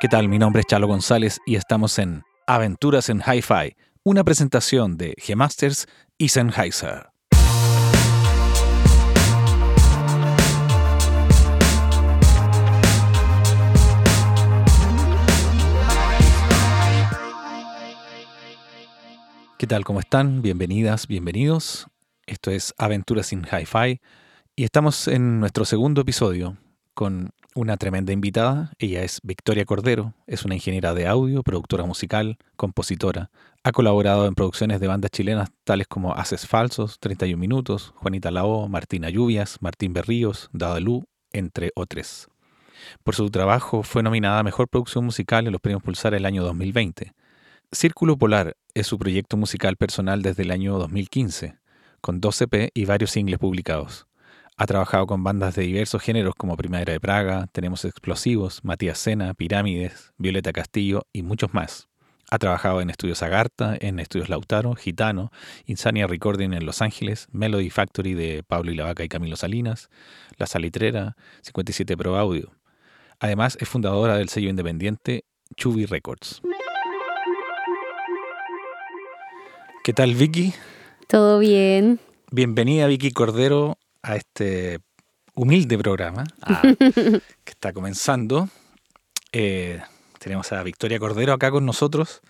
¿Qué tal? Mi nombre es Chalo González y estamos en Aventuras en Hi-Fi, una presentación de G-Masters y Sennheiser. ¿Qué tal? ¿Cómo están? Bienvenidas, bienvenidos. Esto es Aventuras en Hi-Fi y estamos en nuestro segundo episodio con una tremenda invitada. Ella es Victoria Cordero, es una ingeniera de audio, productora musical, compositora. Ha colaborado en producciones de bandas chilenas tales como Haces Falsos, 31 Minutos, Juanita Lao, Martina Lluvias, Martín Berríos, Dadalú, entre otros. Por su trabajo fue nominada a Mejor Producción Musical en los Premios Pulsar el año 2020. Círculo Polar es su proyecto musical personal desde el año 2015, con 12 EP y varios singles publicados. Ha trabajado con bandas de diversos géneros como Primavera de Praga, Tenemos Explosivos, Matías Sena, Pirámides, Violeta Castillo y muchos más. Ha trabajado en Estudios Agartha, en Estudios Lautaro, Gitano, Insania Recording en Los Ángeles, Melody Factory de Pablo y la Vaca y Camilo Salinas, La Salitrera, 57 Pro Audio. Además, es fundadora del sello independiente Chubi Records. ¿Qué tal, Vicky? Todo bien. Bienvenida, Vicky Cordero, a este humilde programa ah, que está comenzando. Eh, tenemos a Victoria Cordero acá con nosotros,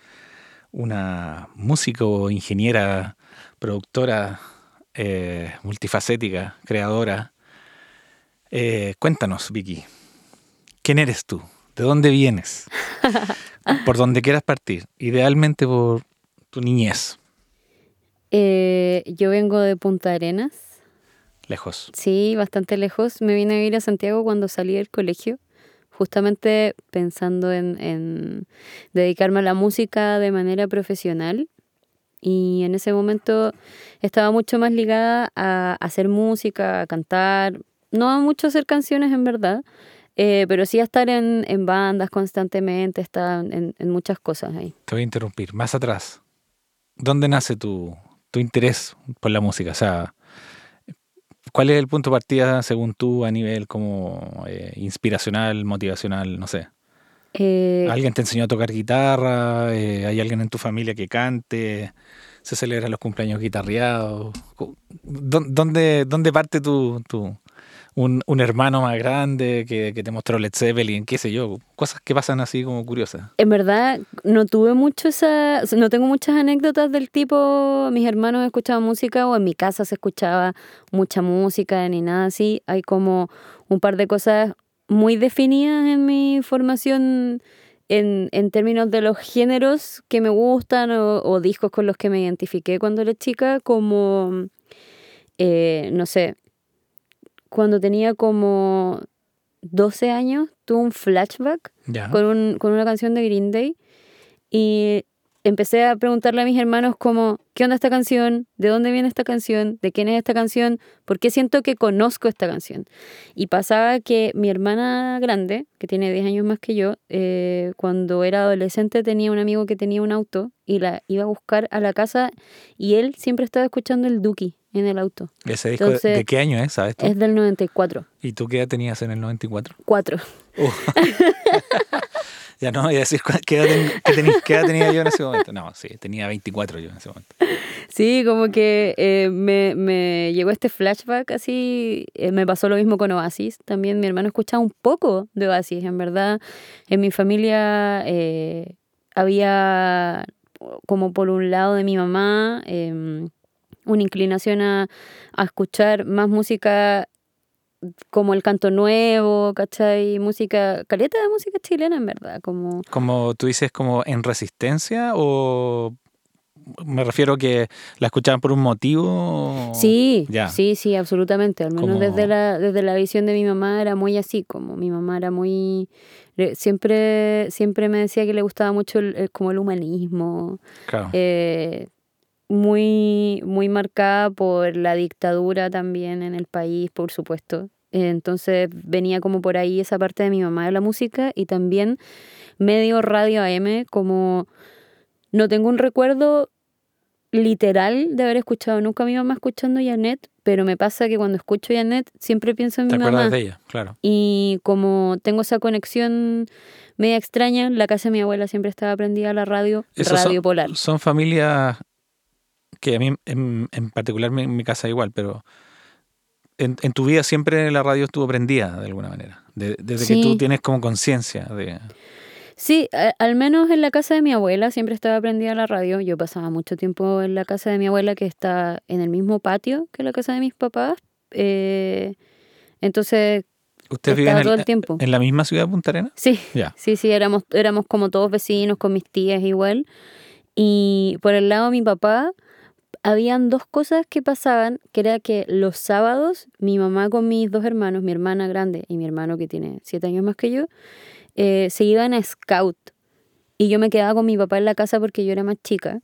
una músico, ingeniera, productora, eh, multifacética, creadora. Eh, cuéntanos, Vicky, ¿quién eres tú? ¿De dónde vienes? por donde quieras partir, idealmente por tu niñez. yo vengo de Punta Arenas, Lejos. Sí, bastante lejos. Me vine a vivir a Santiago cuando salí del colegio, justamente pensando en, dedicarme a la música de manera profesional. Y en ese momento estaba mucho más ligada a hacer música, a cantar, no a mucho hacer canciones en verdad, eh, pero sí a estar en, bandas constantemente, estar en, muchas cosas ahí. Te voy a interrumpir. Más atrás, ¿dónde nace tu, tu interés por la música? O sea, ¿Cuál es el punto de partida según tú a nivel como eh, inspiracional, motivacional, no sé? Eh, ¿Alguien te enseñó a tocar guitarra? Eh, ¿Hay alguien en tu familia que cante? ¿Se celebran los cumpleaños guitarreados? ¿Dónde, dónde parte tu, tu, un, un, hermano más grande que, que, te mostró Led Zeppelin, qué sé yo, cosas que pasan así como curiosas. En verdad, no tuve mucho esa, no tengo muchas anécdotas del tipo, mis hermanos escuchaban música o en mi casa se escuchaba mucha música ni nada así. Hay como un par de cosas muy definidas en mi formación en, en términos de los géneros que me gustan o, discos con los que me identifiqué cuando era chica, como, eh, no sé, cuando tenía como 12 años, tuve un flashback con, un, con una canción de Green Day y empecé a preguntarle a mis hermanos como, ¿qué onda esta canción? ¿De dónde viene esta canción? ¿De quién es esta canción? ¿Por qué siento que conozco esta canción? Y pasaba que mi hermana grande, que tiene 10 años más que yo, eh, cuando era adolescente tenía un amigo que tenía un auto y la iba a buscar a la casa y él siempre estaba escuchando el Duki en el auto. ¿Ese disco de qué año es, sabes Es del 94. ¿Y tú qué edad tenías en el 94? Cuatro. Uh. ya no voy a decir qué edad, tenía yo en ese momento. No, sí, tenía 24 yo en ese momento. Sí, como que eh, me, me, llegó este flashback así. Eh, me pasó lo mismo con Oasis. También mi hermano escuchaba un poco de Oasis. En verdad, en mi familia eh, había como por un lado de mi mamá em, una inclinación a, a escuchar más música como el canto nuevo, ¿cachai? Música, caleta de música chilena en verdad, como... Como tú dices, como en resistencia o me refiero que la escuchaban por un motivo. Sí, sí, sí, absolutamente. Al menos desde, la, desde la visión de mi mamá era muy así, como mi mamá era muy... Siempre, siempre me decía que le gustaba mucho el, como el humanismo. Claro. Eh, muy, muy marcada por la dictadura también en el país, por supuesto. Entonces venía como por ahí esa parte de mi mamá de la música y también medio radio AM, como no tengo un recuerdo literal de haber escuchado nunca a mi mamá escuchando Janet, pero me pasa que cuando escucho Janet siempre pienso en ¿Te mi acuerdas mamá. de ella? Claro. Y como tengo esa conexión media extraña, la casa de mi abuela siempre estaba prendida a la radio, Radio Polar. Son familias que a mí en, en particular mi- en mi casa igual, pero en, en tu vida siempre la radio estuvo prendida de alguna manera. De- desde que tú tienes como conciencia de... Sí, a- al menos en la casa de mi abuela siempre estaba prendida la radio. Yo pasaba mucho tiempo en la casa de mi abuela que está en el mismo patio que la casa de mis papás. Eh, entonces, ¿Ustedes viven estaba en, todo el tiempo. en la misma ciudad de Punta Arenas? Sí, sí, sí, éramos, éramos como todos vecinos con mis tías igual. Y por el lado de mi papá, habían dos cosas que pasaban, que era que los sábados mi mamá con mis dos hermanos, mi hermana grande y mi hermano que tiene siete años más que yo, eh, se iban a scout. Y yo me quedaba con mi papá en la casa porque yo era más chica.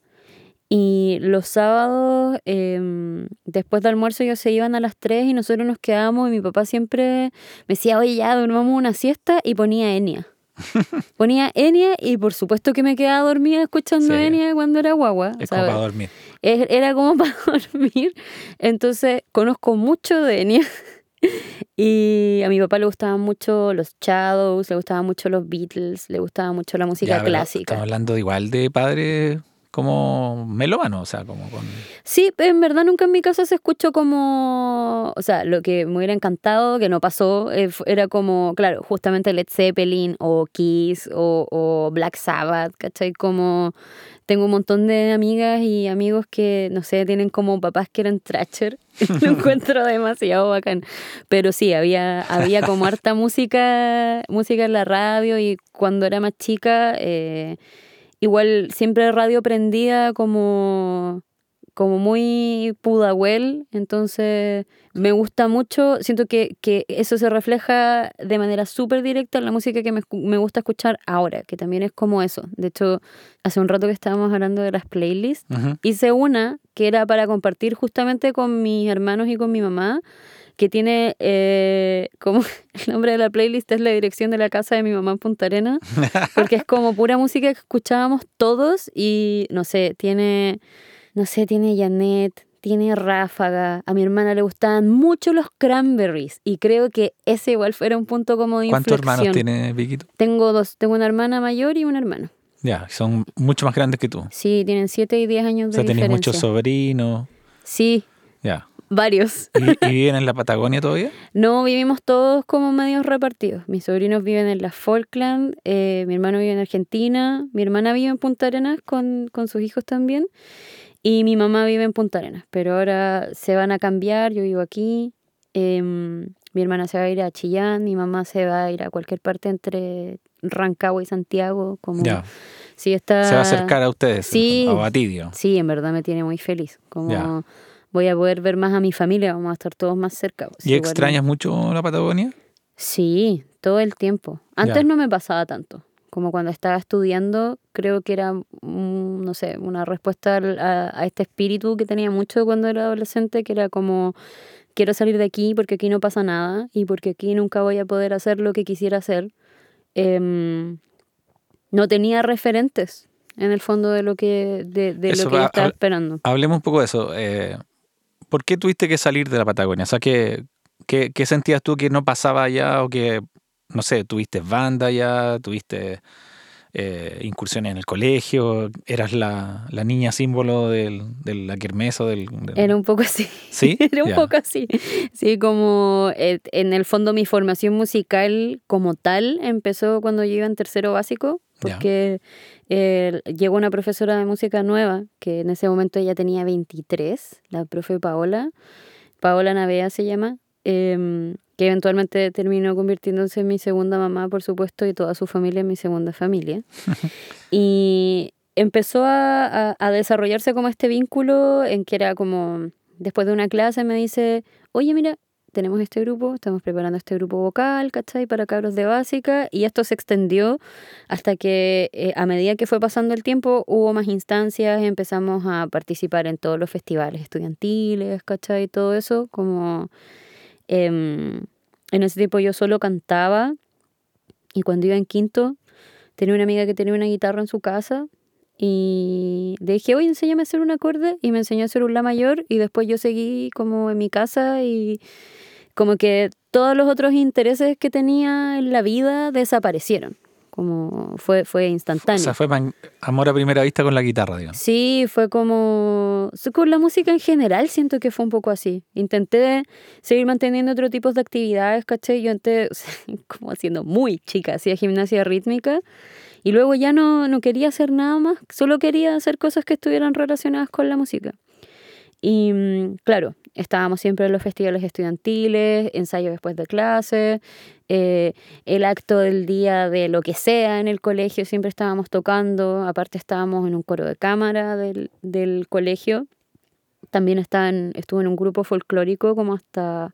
Y los sábados, em, después del almuerzo, ellos se iban a las 3 y nosotros nos quedábamos. Y mi papá siempre me decía, oye, ya, dormamos una siesta. Y ponía Enya. ponía Enya y por supuesto que me quedaba dormida escuchando Sí. Enya cuando era guagua. Es ¿sabes? como para dormir. Era como para dormir. Entonces, conozco mucho de Enya. Y a mi papá le gustaban mucho los Shadows, le gustaban mucho los Beatles, le gustaba mucho la música Ya, clásica. Estamos hablando de igual de padres como melómano, o sea, como con... Sí, pero en verdad nunca en mi casa se escuchó como, o sea, lo que me hubiera encantado, que no pasó, eh, era como, claro, justamente Led Zeppelin o Kiss o, o Black Sabbath, ¿cachai? Como tengo un montón de amigas y amigos que, no sé, tienen como papás que eran Thrasher, lo encuentro demasiado bacán. Pero sí, había, había como harta música, música en la radio y cuando era más chica... eh, igual siempre radio prendida como como muy pudahuel, entonces me gusta mucho, siento que, que eso se refleja de manera súper directa en la música que me, me gusta escuchar ahora, que también es como eso. De hecho, hace un rato que estábamos hablando de las playlists, Ujú. hice una que era para compartir justamente con mis hermanos y con mi mamá, que tiene eh, como el nombre de la playlist es la dirección de la casa de mi mamá en Punta Arena, porque es como pura música que escuchábamos todos y no sé, tiene, no sé, tiene Janet, tiene Ráfaga, a mi hermana le gustaban mucho los Cranberries y creo que ese igual fuera un punto como de ¿Cuántos inflexión. hermanos tiene Viquito? Tengo dos, tengo una hermana mayor y un hermano. Ya, son mucho más grandes que tú. Sí, tienen 7 y 10 años O de sea, tenés diferencia. muchos sobrinos. Sí, Ya. Varios. ¿Y, y viven en la Patagonia todavía? No, vivimos todos como medios repartidos. Mis sobrinos viven en las Falkland, eh, mi hermano vive en Argentina, mi hermana vive en Punta Arenas con, con sus hijos también, y mi mamá vive en Punta Arenas. Pero ahora se van a cambiar, yo vivo aquí, em, mi hermana se va a ir a Chillán, mi mamá se va a ir a cualquier parte entre Rancagua y Santiago. Como, Ya. Sí, está, Se va a acercar a ustedes, sí. a Batidio. Sí, en verdad me tiene muy feliz. Como Ya. Voy a poder ver más a mi familia, vamos a estar todos más cerca. pues, ¿Y extrañas mucho la Patagonia? Sí, todo el tiempo. Antes Ya. no me pasaba tanto. Como cuando estaba estudiando, creo que era, mm, no sé, una respuesta a, a este espíritu que tenía mucho cuando era adolescente, que era como, quiero salir de aquí porque aquí no pasa nada y porque aquí nunca voy a poder hacer lo que quisiera hacer. Em, no tenía referentes en el fondo de lo que, de, de Eso lo que yo estaba esperando. Hablemos un poco de eso. eh, ¿Por qué tuviste que salir de la Patagonia? O sea, ¿qué, qué, qué sentías tú que no pasaba allá o que, no sé, tuviste banda allá, tuviste eh, incursiones en el colegio, eras la, la niña símbolo del, de la kermés o del... del- Era un poco así. ¿Sí? Era un poco así. Sí, como eh, en el fondo mi formación musical como tal empezó cuando yo iba en tercero básico, Porque eh, llegó una profesora de música nueva, que en ese momento ella tenía 23, la profe Paola, Paola Navea se llama, em, que eventualmente terminó convirtiéndose en mi segunda mamá, por supuesto, y toda su familia en mi segunda familia. y empezó a, a- a desarrollarse como este vínculo en que era como, después de una clase me dice, oye, mira, tenemos este grupo, estamos preparando este grupo vocal, ¿cachai? Para cabros de básica, y esto se extendió hasta que eh, a medida que fue pasando el tiempo hubo más instancias, empezamos a participar en todos los festivales estudiantiles, ¿cachai? Todo eso, como em, en ese tiempo yo solo cantaba y cuando iba en quinto tenía una amiga que tenía una guitarra en su casa y dije, oye, enséñame a hacer un acorde y me enseñó a hacer un La mayor y después yo seguí como en mi casa y como que todos los otros intereses que tenía en la vida desaparecieron. Como fue, fue instantáneo. O sea, fue amor a primera vista con la guitarra, digamos. Sí, fue como... Con la música en general siento que fue un poco así. Intenté seguir manteniendo otro tipo de actividades, ¿caché? Yo antes, como siendo muy chica, hacía gimnasia rítmica y luego ya no, no quería hacer nada más, solo quería hacer cosas que estuvieran relacionadas con la música. Y mm, claro, estábamos siempre en los festivales estudiantiles, ensayo después de clase, eh, el acto del día de lo que sea en el colegio, siempre estábamos tocando, aparte estábamos en un coro de cámara del, del colegio, también estaba estuve en un grupo folclórico como hasta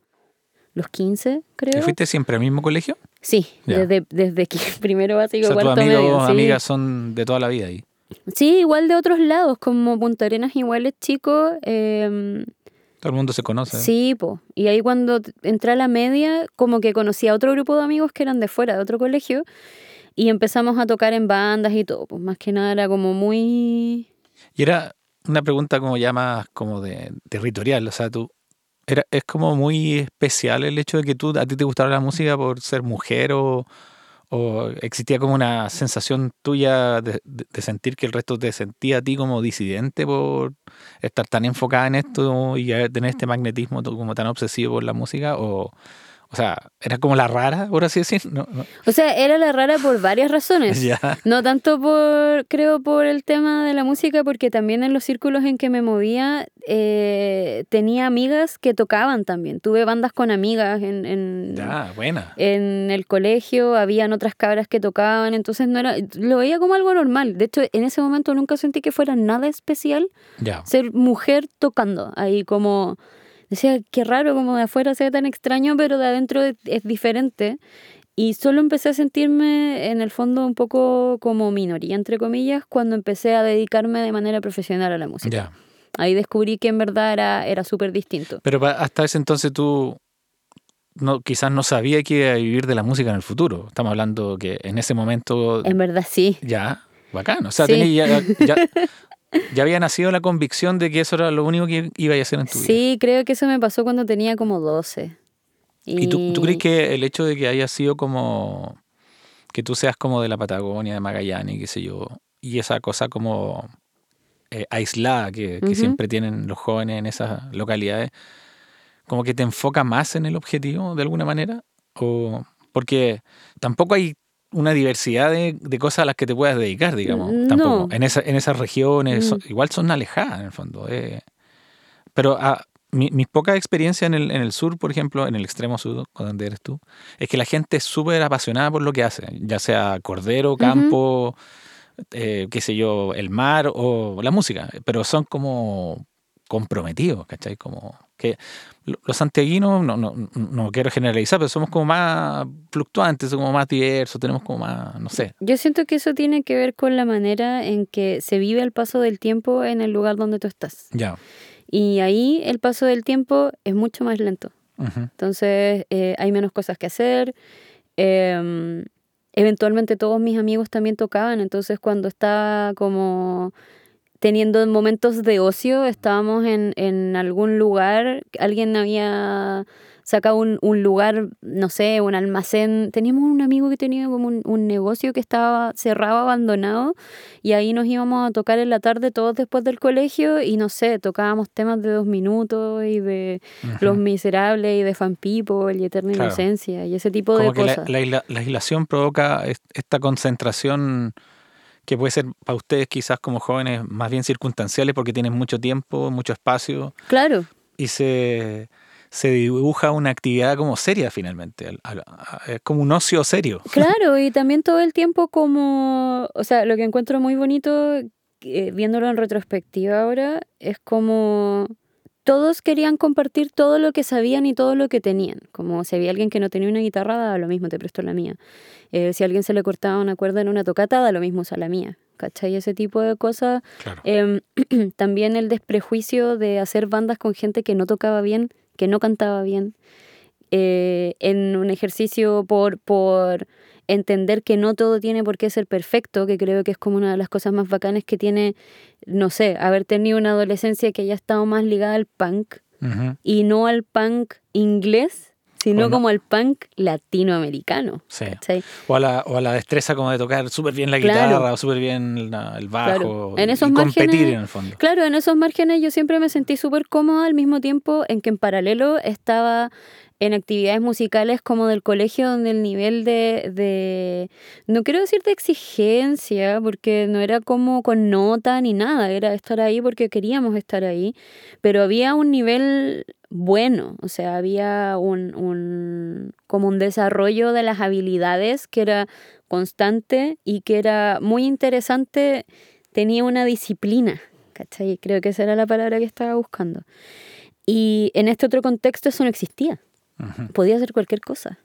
los 15, creo. ¿Y fuiste siempre al mismo colegio? Sí, desde, desde que primero básico, o sea, cuarto tus amigos, medio. Sí. amigas son de toda la vida ahí. Sí, igual de otros lados, como Punta Arenas iguales chicos. Eh, Todo el mundo se conoce. Sí, pues. Y ahí cuando entré a la media, como que conocí a otro grupo de amigos que eran de fuera, de otro colegio, y empezamos a tocar en bandas y todo. Pues más que nada era como muy... Y era una pregunta como ya más como de territorial, o sea, tú... Era, es como muy especial el hecho de que tú a ti te gustara la música por ser mujer o, o existía como una sensación tuya de, de, de, sentir que el resto te sentía a ti como disidente por estar tan enfocada en esto y tener este magnetismo como tan obsesivo por la música o, o sea, era como la rara, por así decir. No, no. O sea, era la rara por varias razones. Ya. No tanto por, creo, por el tema de la música, porque también en los círculos en que me movía eh, tenía amigas que tocaban también. Tuve bandas con amigas en, en, ya, buena. en el colegio, habían otras cabras que tocaban, entonces no era, lo veía como algo normal. De hecho, en ese momento nunca sentí que fuera nada especial ya. ser mujer tocando. Ahí como decía, qué raro, como de afuera sea tan extraño, pero de adentro es, es, diferente. Y solo empecé a sentirme en el fondo un poco como minoría, entre comillas, cuando empecé a dedicarme de manera profesional a la música. Ya. Ahí descubrí que en verdad era, era súper distinto. Pero hasta ese entonces tú no, quizás no sabía que iba a vivir de la música en el futuro. Estamos hablando que en ese momento... En verdad sí. Ya, bacán. O sea, Sí. ya, ya, ya había nacido la convicción de que eso era lo único que iba a hacer en tu vida. Sí, creo que eso me pasó cuando tenía como 12. ¿Y, tú, tú crees que el hecho de que haya sido como que tú seas como de la Patagonia, de Magallanes, qué sé yo, y esa cosa como eh, aislada que, siempre tienen los jóvenes en esas localidades, como que te enfoca más en el objetivo de alguna manera? O porque tampoco hay una diversidad de, de cosas a las que te puedas dedicar, digamos. No. Tampoco. En, esa, en esas regiones, Mm. son- igual son alejadas en el fondo. eh. Pero ah, mi- mis pocas experiencias en el, en el sur, por ejemplo, en el extremo sur, donde eres tú, es que la gente es súper apasionada por lo que hace, ya sea cordero, campo, eh, qué sé yo, el mar o la música, pero son como comprometidos, ¿cachai? Como que lo- los santiaguinos, no, no, no quiero generalizar, pero somos como más fluctuantes, somos como más diversos, tenemos como más, no sé. Yo siento que eso tiene que ver con la manera en que se vive el paso del tiempo en el lugar donde tú estás. Ya. Y ahí el paso del tiempo es mucho más lento. Ujú. Entonces eh, hay menos cosas que hacer. Eh, eventualmente todos mis amigos también tocaban, entonces cuando estaba como teniendo momentos de ocio, estábamos en, en algún lugar, alguien había sacado un, un lugar, no sé, un almacén. Teníamos un amigo que tenía como un, un negocio que estaba cerrado, abandonado, y ahí nos íbamos a tocar en la tarde todos después del colegio y no sé, tocábamos temas de dos minutos y de Los. Miserables y de Fan People y Eterna Claro. Inocencia y ese tipo Como de que la, cosas. la aisla- la aislación provoca es- esta concentración que puede ser para ustedes quizás como jóvenes más bien circunstanciales porque tienen mucho tiempo, mucho espacio Claro, y se, se dibuja una actividad como seria finalmente. Es como un ocio serio. claro, y también todo el tiempo como, o sea, lo que encuentro muy bonito, eh, viéndolo en retrospectiva ahora, es como todos querían compartir todo lo que sabían y todo lo que tenían. Como si había alguien que no tenía una guitarra, da lo mismo, te presto la mía. Eh, si a alguien se le cortaba una cuerda en una tocata, da lo mismo, usa la mía. ¿Cachai? Ese tipo de cosas Claro. Em, también el desprejuicio de hacer bandas con gente que no tocaba bien, que no cantaba bien, eh, en un ejercicio por, por entender que no todo tiene por qué ser perfecto, que creo que es como una de las cosas más bacanas que tiene, no sé, haber tenido una adolescencia que haya estado más ligada al punk y no al punk inglés, sino como al punk latinoamericano. Sí. O a, la, o a la destreza como de tocar súper bien la guitarra o súper bien el, bajo en esos y márgenes, competir en el fondo. Claro, en esos márgenes yo siempre me sentí súper cómoda al mismo tiempo en que en paralelo estaba en actividades musicales como del colegio donde el nivel de, no quiero decir de exigencia, porque no era como con nota ni nada, era estar ahí porque queríamos estar ahí, pero había un nivel bueno, o sea, había un, un como un desarrollo de las habilidades que era constante y que era muy interesante, tenía una disciplina, ¿cachai? Creo que esa era la palabra que estaba buscando. Y en este otro contexto eso no existía. Podía ser cualquier cosa.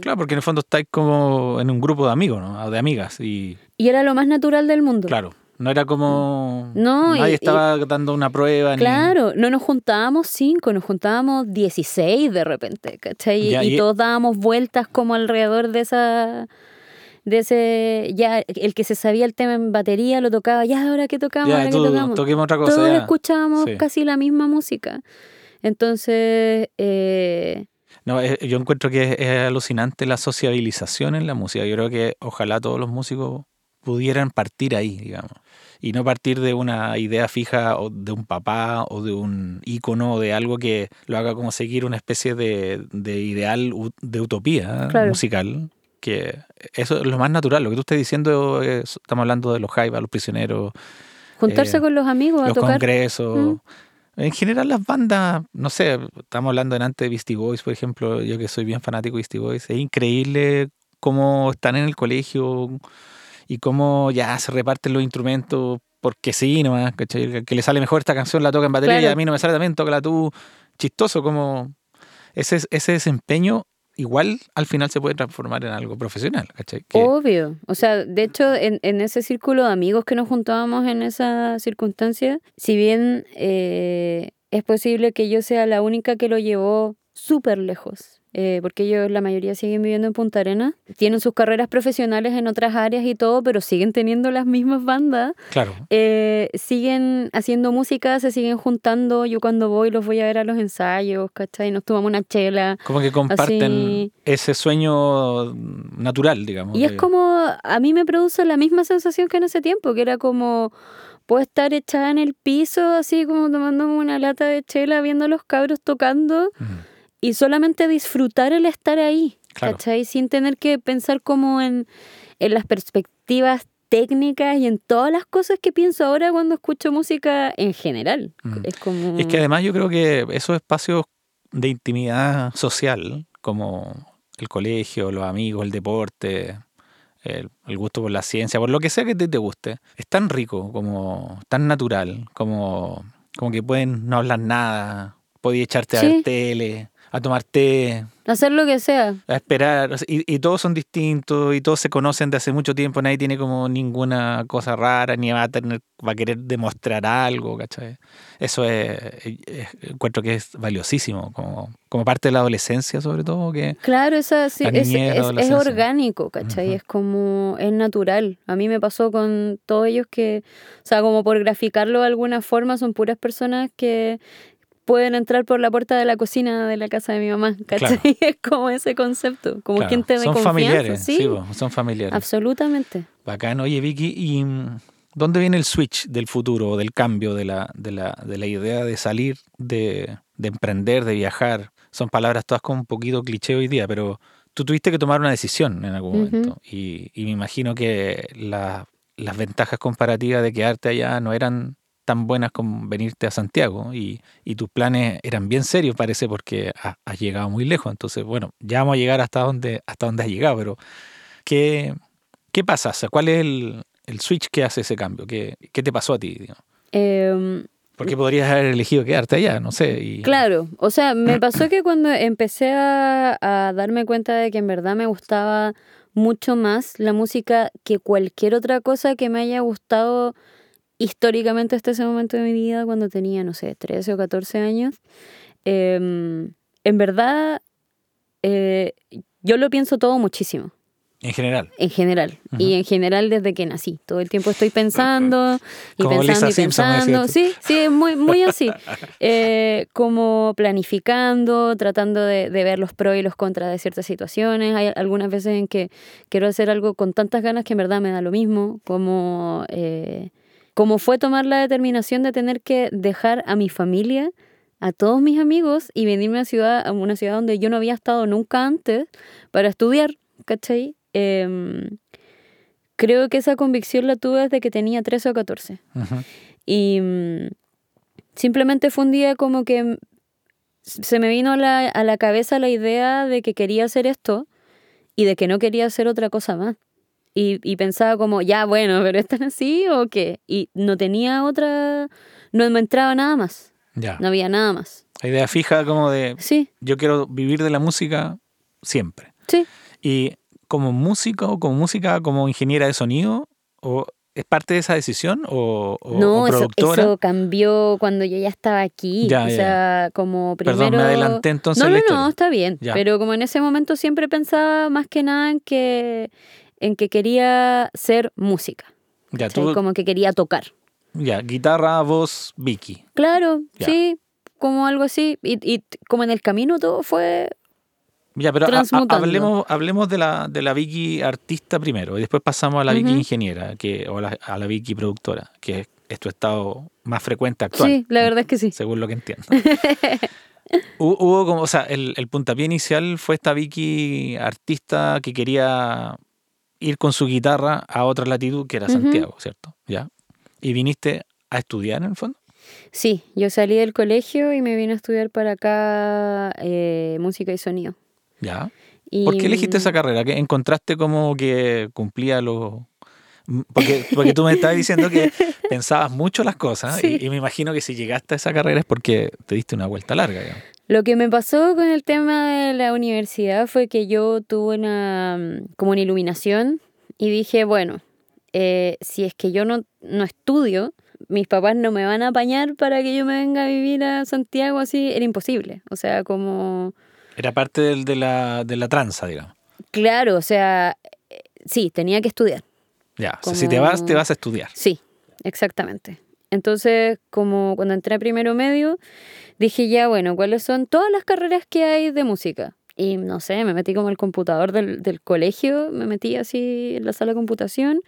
Claro, porque en el fondo estáis como en un grupo de amigos, ¿no? De amigas. Y... y era lo más natural del mundo. Claro. No era como. No, Nadie estaba dando una prueba. Claro, no nos juntábamos cinco, nos juntábamos dieciséis de repente, ¿cachai? y, todos dábamos vueltas como alrededor de esa. De ese. Ya, el que se sabía el tema en batería lo tocaba, ya, ahora que tocamos, ahora que tocamos. Toquemos otra cosa. Todos escuchábamos casi la misma música. Entonces, eh, no, eh, yo encuentro que es, alucinante la sociabilización en la música. Yo creo que ojalá todos los músicos pudieran partir ahí, digamos. Y no partir de una idea fija o de un papá o de un ícono de algo que lo haga como seguir una especie de, ideal de utopía musical. Que eso es lo más natural. Lo que tú estás diciendo, estamos hablando de los jaivas, los prisioneros. Juntarse eh, con los amigos a los congresos. Mm. En general las bandas, no sé, estamos hablando antes de Beastie Boys, por ejemplo, yo que soy bien fanático de Beastie Boys, es increíble cómo están en el colegio y cómo ya se reparten los instrumentos porque sí, nomás, ¿cachai? Que le sale mejor esta canción, la toca en batería y a mí no me sale también, la tú. Chistoso, como ese, ese desempeño igual al final se puede transformar en algo profesional, ¿cachai? Obvio. O sea, de hecho, en, en, ese círculo de amigos que nos juntábamos en esa circunstancia, si bien eh, es posible que yo sea la única que lo llevó súper lejos eh, porque ellos la mayoría siguen viviendo en Punta Arenas, tienen sus carreras profesionales en otras áreas y todo, pero siguen teniendo las mismas bandas. Claro. Eh, siguen haciendo música, se siguen juntando. Yo cuando voy los voy a ver a los ensayos, ¿cachai? Nos tomamos una chela. Como que comparten ese sueño natural, digamos. Y es como, a mí me produce la misma sensación que en ese tiempo, que era como puedo estar echada en el piso, así como tomándome una lata de chela, viendo a los cabros tocando y solamente disfrutar el estar ahí, ¿cachai? Sin tener que pensar como en, en las perspectivas técnicas y en todas las cosas que pienso ahora cuando escucho música en general. Mm. Es como... Es que además yo creo que esos espacios de intimidad social, como el colegio, los amigos, el deporte, el, gusto por la ciencia, por lo que sea que te, te, guste, es tan rico, como tan natural, como, como que pueden no hablar nada, podías echarte a ver tele, a tomar té. Hacer lo que sea. A esperar. Y, todos son distintos y todos se conocen de hace mucho tiempo. Nadie tiene como ninguna cosa rara ni va a, tener, va a querer demostrar algo, ¿cachai? Eso es, encuentro que es valiosísimo, como, como parte de la adolescencia sobre todo. que Claro, esa, sí, es, es, orgánico, ¿cachai? Es como, es natural. A mí me pasó con todos ellos que, o sea, como por graficarlo de alguna forma, son puras personas que pueden entrar por la puerta de la cocina de la casa de mi mamá, ¿cachai? Es como ese concepto, como quien te de son Familiares, sí, son familiares. Absolutamente. Bacán. Oye, Vicky, ¿y dónde viene el switch del futuro, del cambio, de la, de la, de la idea de salir, de, de emprender, de viajar? Son palabras todas como un poquito cliché hoy día, pero tú tuviste que tomar una decisión en algún momento. Y, y, me imagino que las ventajas comparativas de quedarte allá no eran tan buenas como venirte a Santiago y, tus planes eran bien serios, parece, porque has, llegado muy lejos. Entonces, bueno, ya vamos a llegar hasta donde, hasta donde has llegado, pero ¿qué, qué pasa? ¿Cuál es el, switch que hace ese cambio? ¿Qué, qué te pasó a ti? Eh, porque podrías haber elegido quedarte allá, no sé. Claro, o sea, me pasó que cuando empecé a, a darme cuenta de que en verdad me gustaba mucho más la música que cualquier otra cosa que me haya gustado históricamente hasta ese momento de mi vida, cuando tenía, no sé, 13 o 14 años, em, en verdad eh, yo lo pienso todo muchísimo. En general. En general. Y en general desde que nací. Todo el tiempo estoy pensando y Como pensando Lisa y Simpson, pensando. Sí, sí, es muy, muy así. Eh, como planificando, tratando de, de ver los pros y los contras de ciertas situaciones. Hay algunas veces en que quiero hacer algo con tantas ganas que en verdad me da lo mismo. Como, eh, como fue tomar la determinación de tener que dejar a mi familia a todos mis amigos y venirme a, ciudad, a una ciudad donde yo no había estado nunca antes para estudiar, ¿cachai? Em, creo que esa convicción la tuve desde que tenía 13 o 14. Ujú. Y mm, simplemente fue un día como que se me vino a la, a la cabeza la idea de que quería hacer esto y de que no quería hacer otra cosa más. Y, y pensaba como, ya, bueno, pero ¿están así o qué? Y no tenía otra, no me entraba nada más, Ya. no había nada más. La idea fija como de Sí, yo quiero vivir de la música siempre. sí. Y como músico, como música, como ingeniera de sonido, o ¿es parte de esa decisión? ¿O, o- no, o eso, productora? eso cambió cuando yo ya estaba aquí. Ya, o ya, sea, como primero... Perdón, me adelanté entonces No, no, la no, está bien. Ya. Pero como en ese momento siempre pensaba más que nada en que, en que quería ser música. Ya, tú, Como que quería tocar. ya, guitarra, voz, Vicky. Claro, Ya. sí, como algo así. Y, y como en el camino todo fue... Ya, pero ha- hablemos, hablemos de la, de la Vicky artista primero y después pasamos a la Vicky ingeniera que, o la- a la Vicky productora, que es, es tu estado más frecuente actual. Sí, la verdad es que sí. según lo que entiendo. Hu- Hubo como, o sea, el, el puntapié inicial fue esta Vicky artista que quería ir con su guitarra a otra latitud que era. Santiago, ¿cierto? ¿Ya? Y viniste a estudiar en el fondo. Sí, yo salí del colegio y me vine a estudiar para acá eh, música y sonido. ¿Ya? Y, ¿Por qué elegiste esa carrera? ¿Que encontraste como que cumplía los... Porque, porque tú me estabas diciendo que pensabas mucho las cosas y- y, me imagino que si llegaste a esa carrera es porque te diste una vuelta larga. digamos. Lo que me pasó con el tema de la universidad fue que yo tuve una mm, como una iluminación y dije, bueno, eh, si es que yo no, no estudio, mis papás no me van a apañar para que yo me venga a vivir a Santiago así, era imposible. O sea, como, Era parte del- de, la, de la tranza, digamos. claro, o sea, eh, sí, tenía que estudiar. Ya, o sea, si te vas, te vas a estudiar. Sí, exactamente. Entonces, como cuando entré a primero medio, dije ya, bueno, ¿cuáles son todas las carreras que hay de música? Y no sé, me metí como al computador del, del colegio, me metí así en la sala de computación.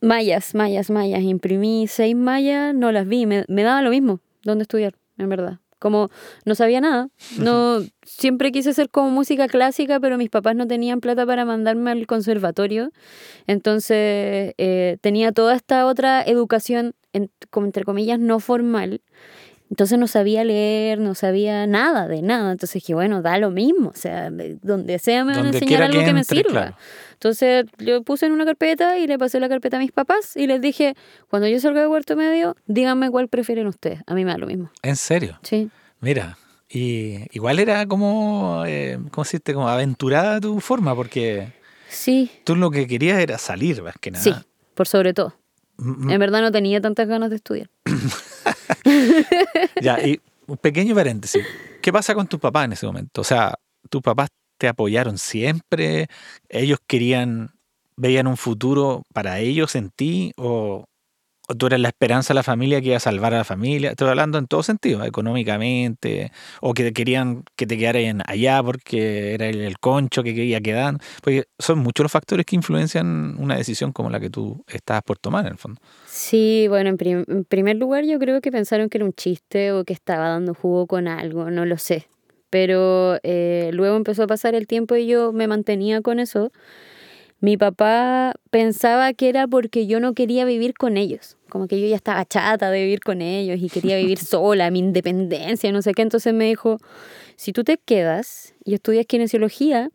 Mallas, mallas, mallas. Imprimí seis mallas, no las vi, me, me daba lo mismo dónde estudiar, en verdad. Como no sabía nada, no siempre quise ser como música clásica, pero mis papás no tenían plata para mandarme al conservatorio. Entonces eh, tenía toda esta otra educación, en- como entre comillas, no formal. Entonces no sabía leer, no sabía nada de nada. Entonces dije, bueno, da lo mismo. O sea, donde sea me van a enseñar algo que que, me entre, sirva. claro. Entonces yo puse en una carpeta y le pasé la carpeta a mis papás y les dije, cuando yo salga de cuarto medio, díganme cuál prefieren ustedes. A mí me da lo mismo. En serio. Sí. Mira. Y igual era como, eh, ¿cómo decirte? Como aventurada tu forma, porque Sí, tú lo que querías era salir, más que nada. sí, por sobre todo. En verdad no tenía tantas ganas de estudiar. Ya, y un pequeño paréntesis. ¿Qué pasa con tus papás en ese momento? O sea, ¿tus papás te apoyaron siempre? ¿Ellos querían, veían un futuro para ellos en ti? ¿O, o tú eras la esperanza de la familia que iba a salvar a la familia? Estoy hablando en todo sentido, económicamente, o que querían que te quedaras en allá porque era el, concho que quería quedar. Porque son muchos los factores que influencian una decisión como la que tú estabas por tomar, en el fondo. Sí, bueno, en, en primer lugar yo creo que pensaron que era un chiste o que estaba dando jugo con algo, no lo sé. Pero eh, luego empezó a pasar el tiempo y yo me mantenía con eso. Mi papá pensaba que era porque yo no quería vivir con ellos, como que yo ya estaba chata de vivir con ellos y quería vivir sola, mi independencia, no sé qué. Entonces me dijo, si tú te quedas y estudias kinesiología,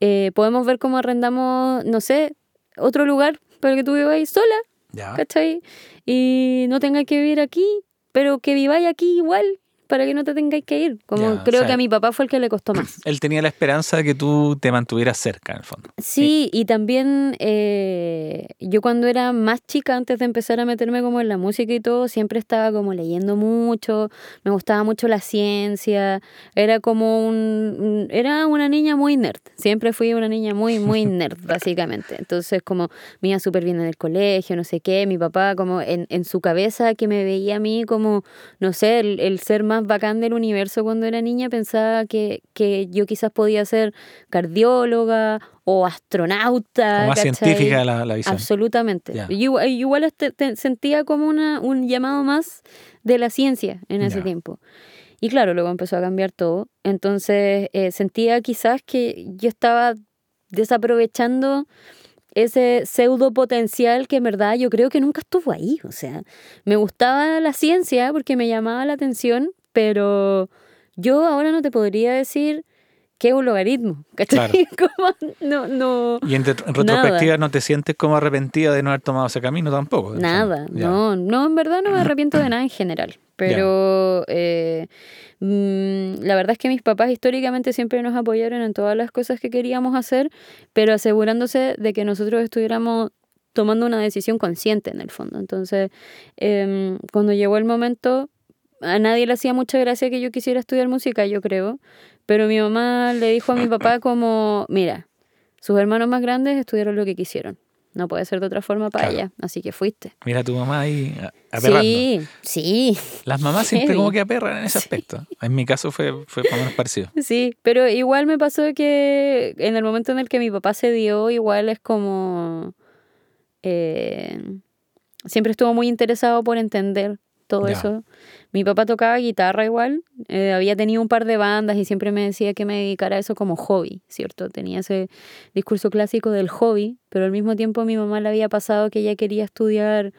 eh, podemos ver cómo arrendamos, no sé, otro lugar para que tú vivas sola Ya. ¿cachai? Y no tengáis que vivir aquí, pero que viváis aquí igual, para que no te tengáis que ir. Como Ya, creo o sea, que a mi papá fue el que le costó más. Él tenía la esperanza de que tú te mantuvieras cerca, en el fondo. Sí, y también eh, yo cuando era más chica, antes de empezar a meterme como en la música y todo, siempre estaba como leyendo mucho, me gustaba mucho la ciencia, era como un- era una niña muy nerd, siempre fui una niña muy, muy nerd, básicamente. Entonces como me iba súper bien en el colegio, no sé qué, mi papá como en, en su cabeza que me veía a mí como, no sé, el, el ser más bacán del universo cuando era niña, pensaba que, que yo quizás podía ser cardióloga o astronauta. Más ¿cachai? científica la, la visión. Absolutamente. Ya. Yo igual, este- te- sentía como una, un llamado más de la ciencia en ese tiempo. Y claro, luego empezó a cambiar todo. Entonces eh, sentía quizás que yo estaba desaprovechando ese pseudo potencial que en verdad yo creo que nunca estuvo ahí. O sea, me gustaba la ciencia porque me llamaba la atención, pero yo ahora no te podría decir qué es un logaritmo. ¿cachai? Como no, no, Y en, ret- en retrospectiva no te sientes como arrepentida de no haber tomado ese camino tampoco. Nada, no, no, en verdad no me arrepiento de nada en general. Pero eh, mm, la verdad es que mis papás históricamente siempre nos apoyaron en todas las cosas que queríamos hacer, pero asegurándose de que nosotros estuviéramos tomando una decisión consciente en el fondo. Entonces, em, cuando llegó el momento, a nadie le hacía mucha gracia que yo quisiera estudiar música, yo creo, pero mi mamá le dijo a mi papá como, mira, sus hermanos más grandes estudiaron lo que quisieron. No puede ser de otra forma para Claro. ella, así que fuiste. Mira a tu mamá ahí aperrando. Sí, sí, Las mamás siempre como que aperran en ese aspecto. En mi caso fue, fue más o menos parecido. sí, pero igual me pasó que en el momento en el que mi papá se dio, igual es como... eh, siempre estuvo muy interesado por entender todo eso. Mi papá tocaba guitarra igual, eh, había tenido un par de bandas y siempre me decía que me dedicara a eso como hobby, ¿cierto? Tenía ese discurso clásico del hobby, pero al mismo tiempo mi mamá le había pasado que ella quería estudiar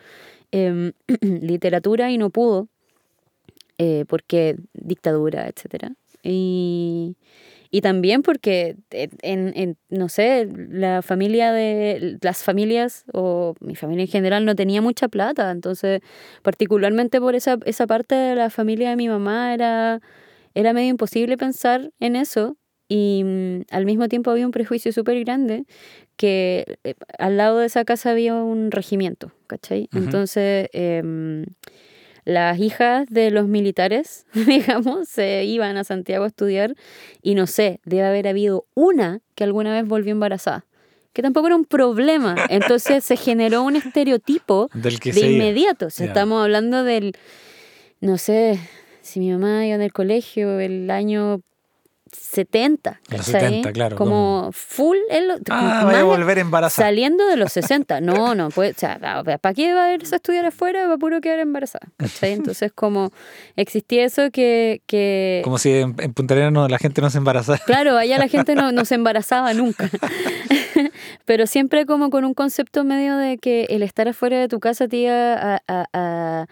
em, literatura y no pudo, eh, porque dictadura, etcétera. Y, y también porque, eh, en, en, no sé, la familia de, las familias o mi familia en general no tenía mucha plata, entonces particularmente por esa, esa parte de la familia de mi mamá era, era medio imposible pensar en eso y mm, al mismo tiempo había un prejuicio súper grande que eh, al lado de esa casa había un regimiento, ¿cachai? Ujú. Entonces... em, las hijas de los militares, digamos, se iban a Santiago a estudiar y no sé, debe haber habido una que alguna vez volvió embarazada, que tampoco era un problema. Entonces se generó un estereotipo Del que de se inmediato. O sea, Ya. estamos hablando del, no sé, si mi mamá iba en el colegio el año 70, Los ¿cachai? 70, claro, Como full, en lo- Ah, a volver embarazada. Saliendo de los 60. No, no, puede, o sea, ¿para qué va a irse a estudiar afuera? Va puro quedar embarazada. ¿cachai? Entonces, como existía eso que, que Como si en, en Punta Arenas no, la gente no se embarazara. claro, allá la gente no, no se embarazaba nunca. Pero siempre como con un concepto medio de que el estar afuera de tu casa te iba a, a- a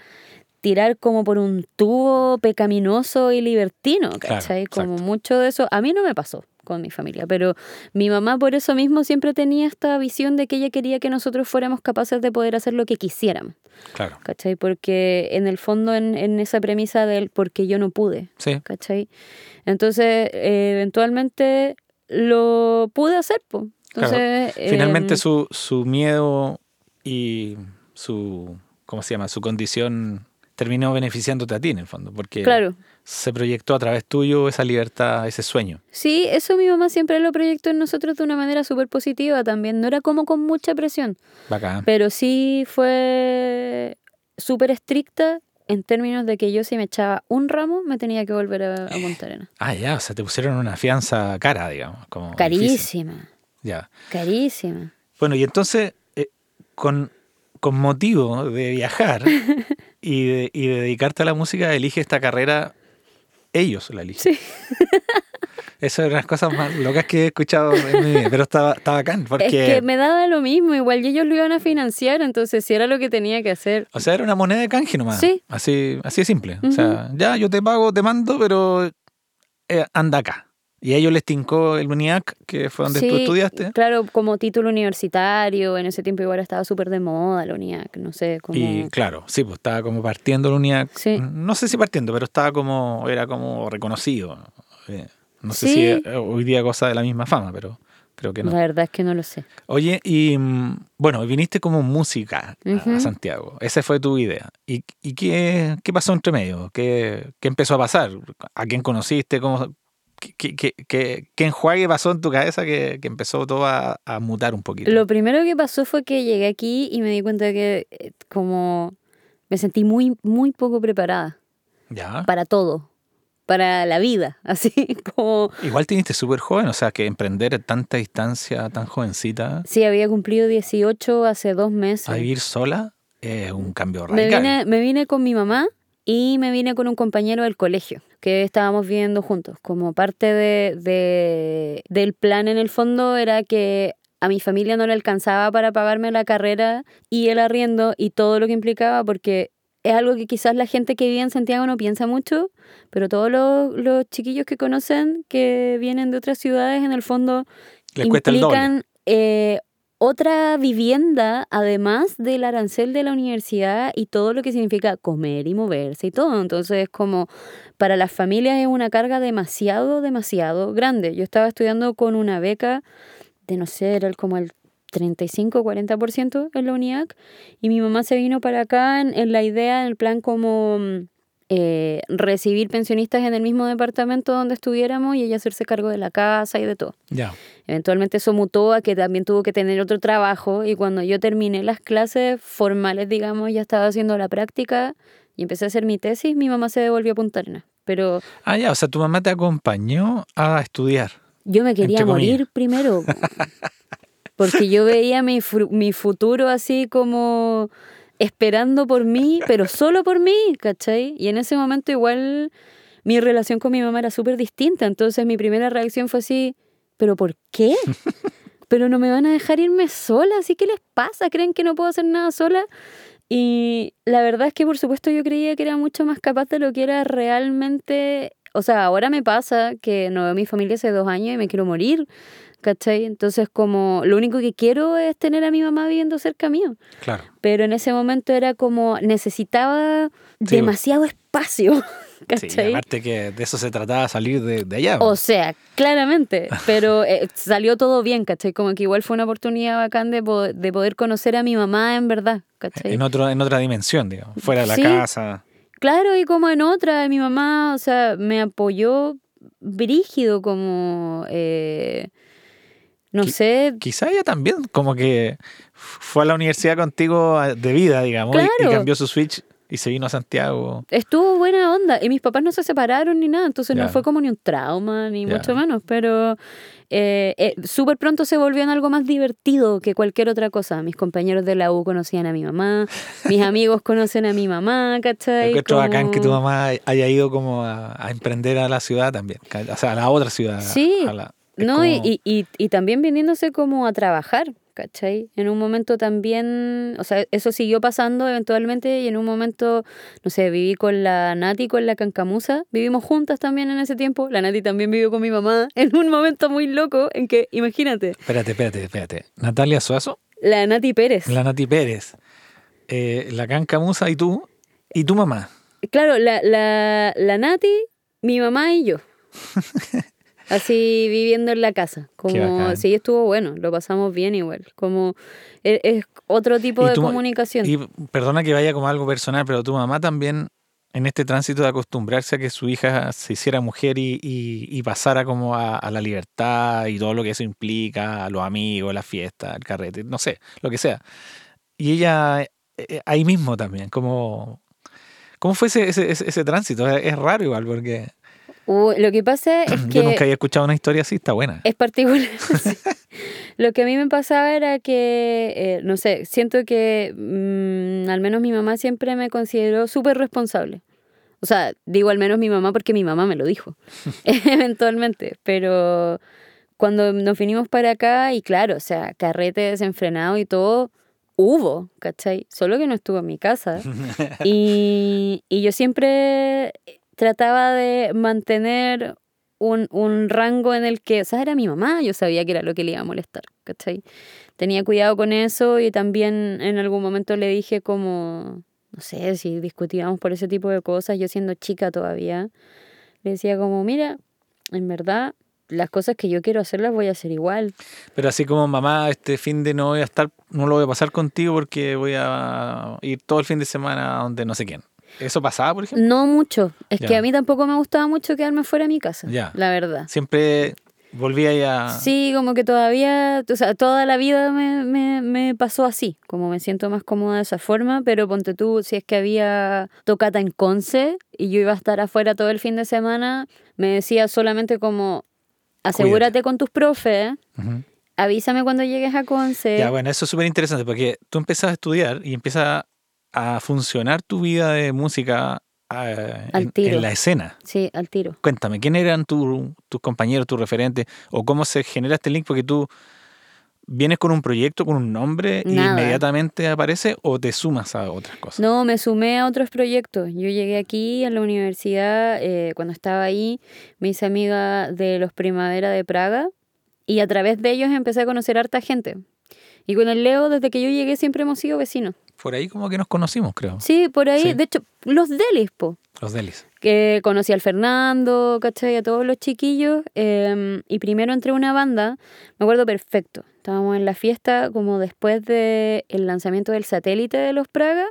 tirar como por un tubo pecaminoso y libertino, Claro, ¿cachai? como exacto. mucho de eso. A mí no me pasó con mi familia, pero mi mamá por eso mismo siempre tenía esta visión de que ella quería que nosotros fuéramos capaces de poder hacer lo que quisiéramos, Claro. ¿cachai? Porque en el fondo en, en esa premisa del porque yo no pude, Sí. ¿cachai? Entonces, eh, eventualmente lo pude hacer, pues. Claro. Entonces, Finalmente em, su, su miedo y su, ¿cómo se llama? Su condición terminó beneficiándote a ti en el fondo, porque claro. se proyectó a través tuyo esa libertad, ese sueño. Sí, eso mi mamá siempre lo proyectó en nosotros de una manera súper positiva también. No era como con mucha presión, Bacán. pero sí fue súper estricta en términos de que yo si me echaba un ramo me tenía que volver a, a Punta Arenas. Ah, ya, o sea, te pusieron una fianza cara, digamos. Como difícil. Carísima, Ya. carísima. Bueno, y entonces, eh, con, con motivo de viajar y de, y de dedicarte a la música, elige esta carrera, ellos la eligen. Sí. Eso es una de las cosas más locas que he escuchado en mi vida, pero está, está bacán, porque, Es que me daba lo mismo, igual y ellos lo iban a financiar, entonces si era lo que tenía que hacer. o sea, era una moneda de canje nomás. Sí. Así, así de simple. O sea, ya yo te pago, te mando, pero eh, anda acá. ¿Y a ellos les tincó el UNIAC, que fue donde tú estudiaste? Claro, como título universitario, en ese tiempo igual estaba súper de moda la UNIAC, no sé, como... Y claro, sí, pues estaba como partiendo el UNIAC. Sí. No sé si partiendo, pero estaba como, era como reconocido. Eh, No sé Sí. si hoy día cosa de la misma fama, pero creo que no. La verdad es que no lo sé. Oye, y mm, bueno, viniste como música a-. Santiago. Esa fue tu idea. ¿Y, y qué, qué pasó entre medio? ¿Qué, qué empezó a pasar? ¿A quién conociste? ¿Cómo, qué, qué, qué- qué- enjuague pasó en tu cabeza que, que empezó todo a, a mutar un poquito? Lo primero que pasó fue que llegué aquí y me di cuenta que eh, como me sentí muy, muy poco preparada ya. para todo, para la vida, así como... Igual te súper joven, o sea, que emprender a tanta distancia, tan jovencita, Sí, había cumplido 18 hace dos meses. a vivir sola, es un cambio Me radical. vine, me vine con mi mamá y me vine con un compañero del colegio que estábamos viviendo juntos. Como parte de, de- del plan en el fondo era que a mi familia no le alcanzaba para pagarme la carrera y el arriendo y todo lo que implicaba porque es algo que quizás la gente que vive en Santiago no piensa mucho, pero todos los, los chiquillos que conocen que vienen de otras ciudades en el fondo Les implican eh, otra vivienda, además del arancel de la universidad y todo lo que significa comer y moverse y todo. Entonces, es como para las familias es una carga demasiado, demasiado grande. Yo estaba estudiando con una beca de, no sé, era como el 35-40% en la UNIAC y mi mamá se vino para acá en, en la idea, en el plan como mm, eh, recibir pensionistas en el mismo departamento donde estuviéramos y ella hacerse cargo de la casa y de todo. Ya. Eventualmente eso mutó a que también tuvo que tener otro trabajo y cuando yo terminé las clases formales, digamos, ya estaba haciendo la práctica y empecé a hacer mi tesis, mi mamá se devolvió a Punta Arenas. Pero Ah, ya, o sea, tu mamá te acompañó a estudiar. yo me quería morir primero. Porque yo veía mi, mi futuro así como esperando por mí, pero solo por mí, ¿cachai? Y en ese momento igual mi relación con mi mamá era súper distinta. Entonces mi primera reacción fue así, ¿pero por qué? Pero no me van a dejar irme sola, ¿así qué les pasa? ¿Creen que no puedo hacer nada sola? Y la verdad es que por supuesto yo creía que era mucho más capaz de lo que era realmente... O sea, ahora me pasa que no veo a mi familia hace dos años y me quiero morir, ¿cachai? Entonces como lo único que quiero es tener a mi mamá viviendo cerca mío. Claro. Pero en ese momento era como necesitaba Sí. demasiado espacio, Sí, ¿cachai? aparte que de eso se trataba salir de, de allá. O sea, claramente, pero eh, salió todo bien, ¿cachai? Como que igual fue una oportunidad bacán de, po- de poder conocer a mi mamá en verdad, ¿cachai? en, otro, en otra dimensión, digamos. Fuera de la Sí. casa. Claro, y como en otra, mi mamá, o sea, me apoyó brígido como, eh, no Qui- sé, Quizá ella también, como que fue a la universidad contigo a- de vida, digamos, y- cambió su switch y se vino a Santiago. estuvo buena onda. Y mis papás no se separaron ni nada, entonces no fue como ni un trauma, ni mucho menos, pero eh, eh, súper pronto se volvió en algo más divertido que cualquier otra cosa. Mis compañeros de la U conocían a mi mamá, mis amigos conocen a mi mamá, ¿cachai? Encuentro bacán que tu Como- mamá haya ido como a, a emprender a la ciudad también, o sea, a la otra ciudad. Sí. a la- es No, y, como- y, y, y también viniéndose como a trabajar, ¿cachai? En un momento también, o sea, eso siguió pasando eventualmente y en un momento, no sé, viví con la Nati, con la Cancamusa, vivimos juntas también en ese tiempo, la Nati también vivió con mi mamá, en un momento muy loco en que, imagínate, Espérate, espérate, espérate. Natalia Suazo, la Nati Pérez, la Nati Pérez, eh, la Canca Musa y tú, y tu mamá. claro, la, la, la Nati, mi mamá y yo. Así viviendo en la casa. Como, sí, estuvo bueno, lo pasamos bien igual. Como es, es otro tipo de tu- comunicación. Y perdona que vaya como algo personal, pero tu mamá también, en este tránsito de acostumbrarse a que su hija se hiciera mujer y, y- y pasara como a, a la libertad y todo lo que eso implica, a los amigos, la fiesta, el carrete, no sé, lo que sea. Y ella eh, eh, ahí mismo también, como... ¿Cómo fue ese, ese, ese- ese tránsito? Es, es raro igual, porque Uh, lo que pasa es yo nunca había escuchado una historia así, está buena. es particular. Sí. Lo que a mí me pasaba era que, eh, no sé, siento que mm, al menos mi mamá siempre me consideró súper responsable. O sea, digo al menos mi mamá porque mi mamá me lo dijo, eventualmente. Pero cuando nos vinimos para acá, y claro, o sea, carrete desenfrenado y todo, hubo, ¿cachai? Solo que no estuvo en mi casa. Y, y yo siempre trataba de mantener un, un rango en el que, o sea, era mi mamá, yo sabía que era lo que le iba a molestar, ¿cachai? Tenía cuidado con eso y también en algún momento le dije como, no sé, si discutíamos por ese tipo de cosas, yo siendo chica todavía, le decía como, mira, en verdad, las cosas que yo quiero hacer las voy a hacer igual. Pero así como mamá, este fin de no voy a estar, no lo voy a pasar contigo porque voy a ir todo el fin de semana a donde no sé quién. ¿Eso pasaba, por ejemplo? No mucho. Es que a mí tampoco me gustaba mucho quedarme fuera de mi casa, Ya. la verdad. Siempre volvía ya. Sí, como que todavía, o sea, toda la vida me, me, me pasó así, como me siento más cómoda de esa forma, pero ponte tú, si es que había tocata en Conce y yo iba a estar afuera todo el fin de semana, me decía solamente como, asegúrate con tus profes, avísame cuando llegues a Conce. Ya, bueno, eso es súper interesante porque tú empiezas a estudiar y empieza a funcionar tu vida de música Al en, la escena. Sí, al tiro. Cuéntame, ¿quién eran tu- tus compañeros, tus referentes? ¿O cómo se genera este link? Porque tú vienes con un proyecto, con un nombre y inmediatamente aparece o te sumas a otras cosas. No, me sumé a otros proyectos. Yo llegué aquí a la universidad, eh, cuando estaba ahí, me hice amiga de los Primavera de Praga y a través de ellos empecé a conocer harta gente. Y con el Leo, desde que yo llegué, siempre hemos sido vecinos. Por ahí como que nos conocimos, creo. Sí, por ahí, Sí. de hecho, los Delis, po. Los delis. Que conocí al Fernando, ¿cachai? A todos los chiquillos. eh, y primero entré a una banda, me acuerdo perfecto. Estábamos en la fiesta como después del lanzamiento del satélite de los Praga.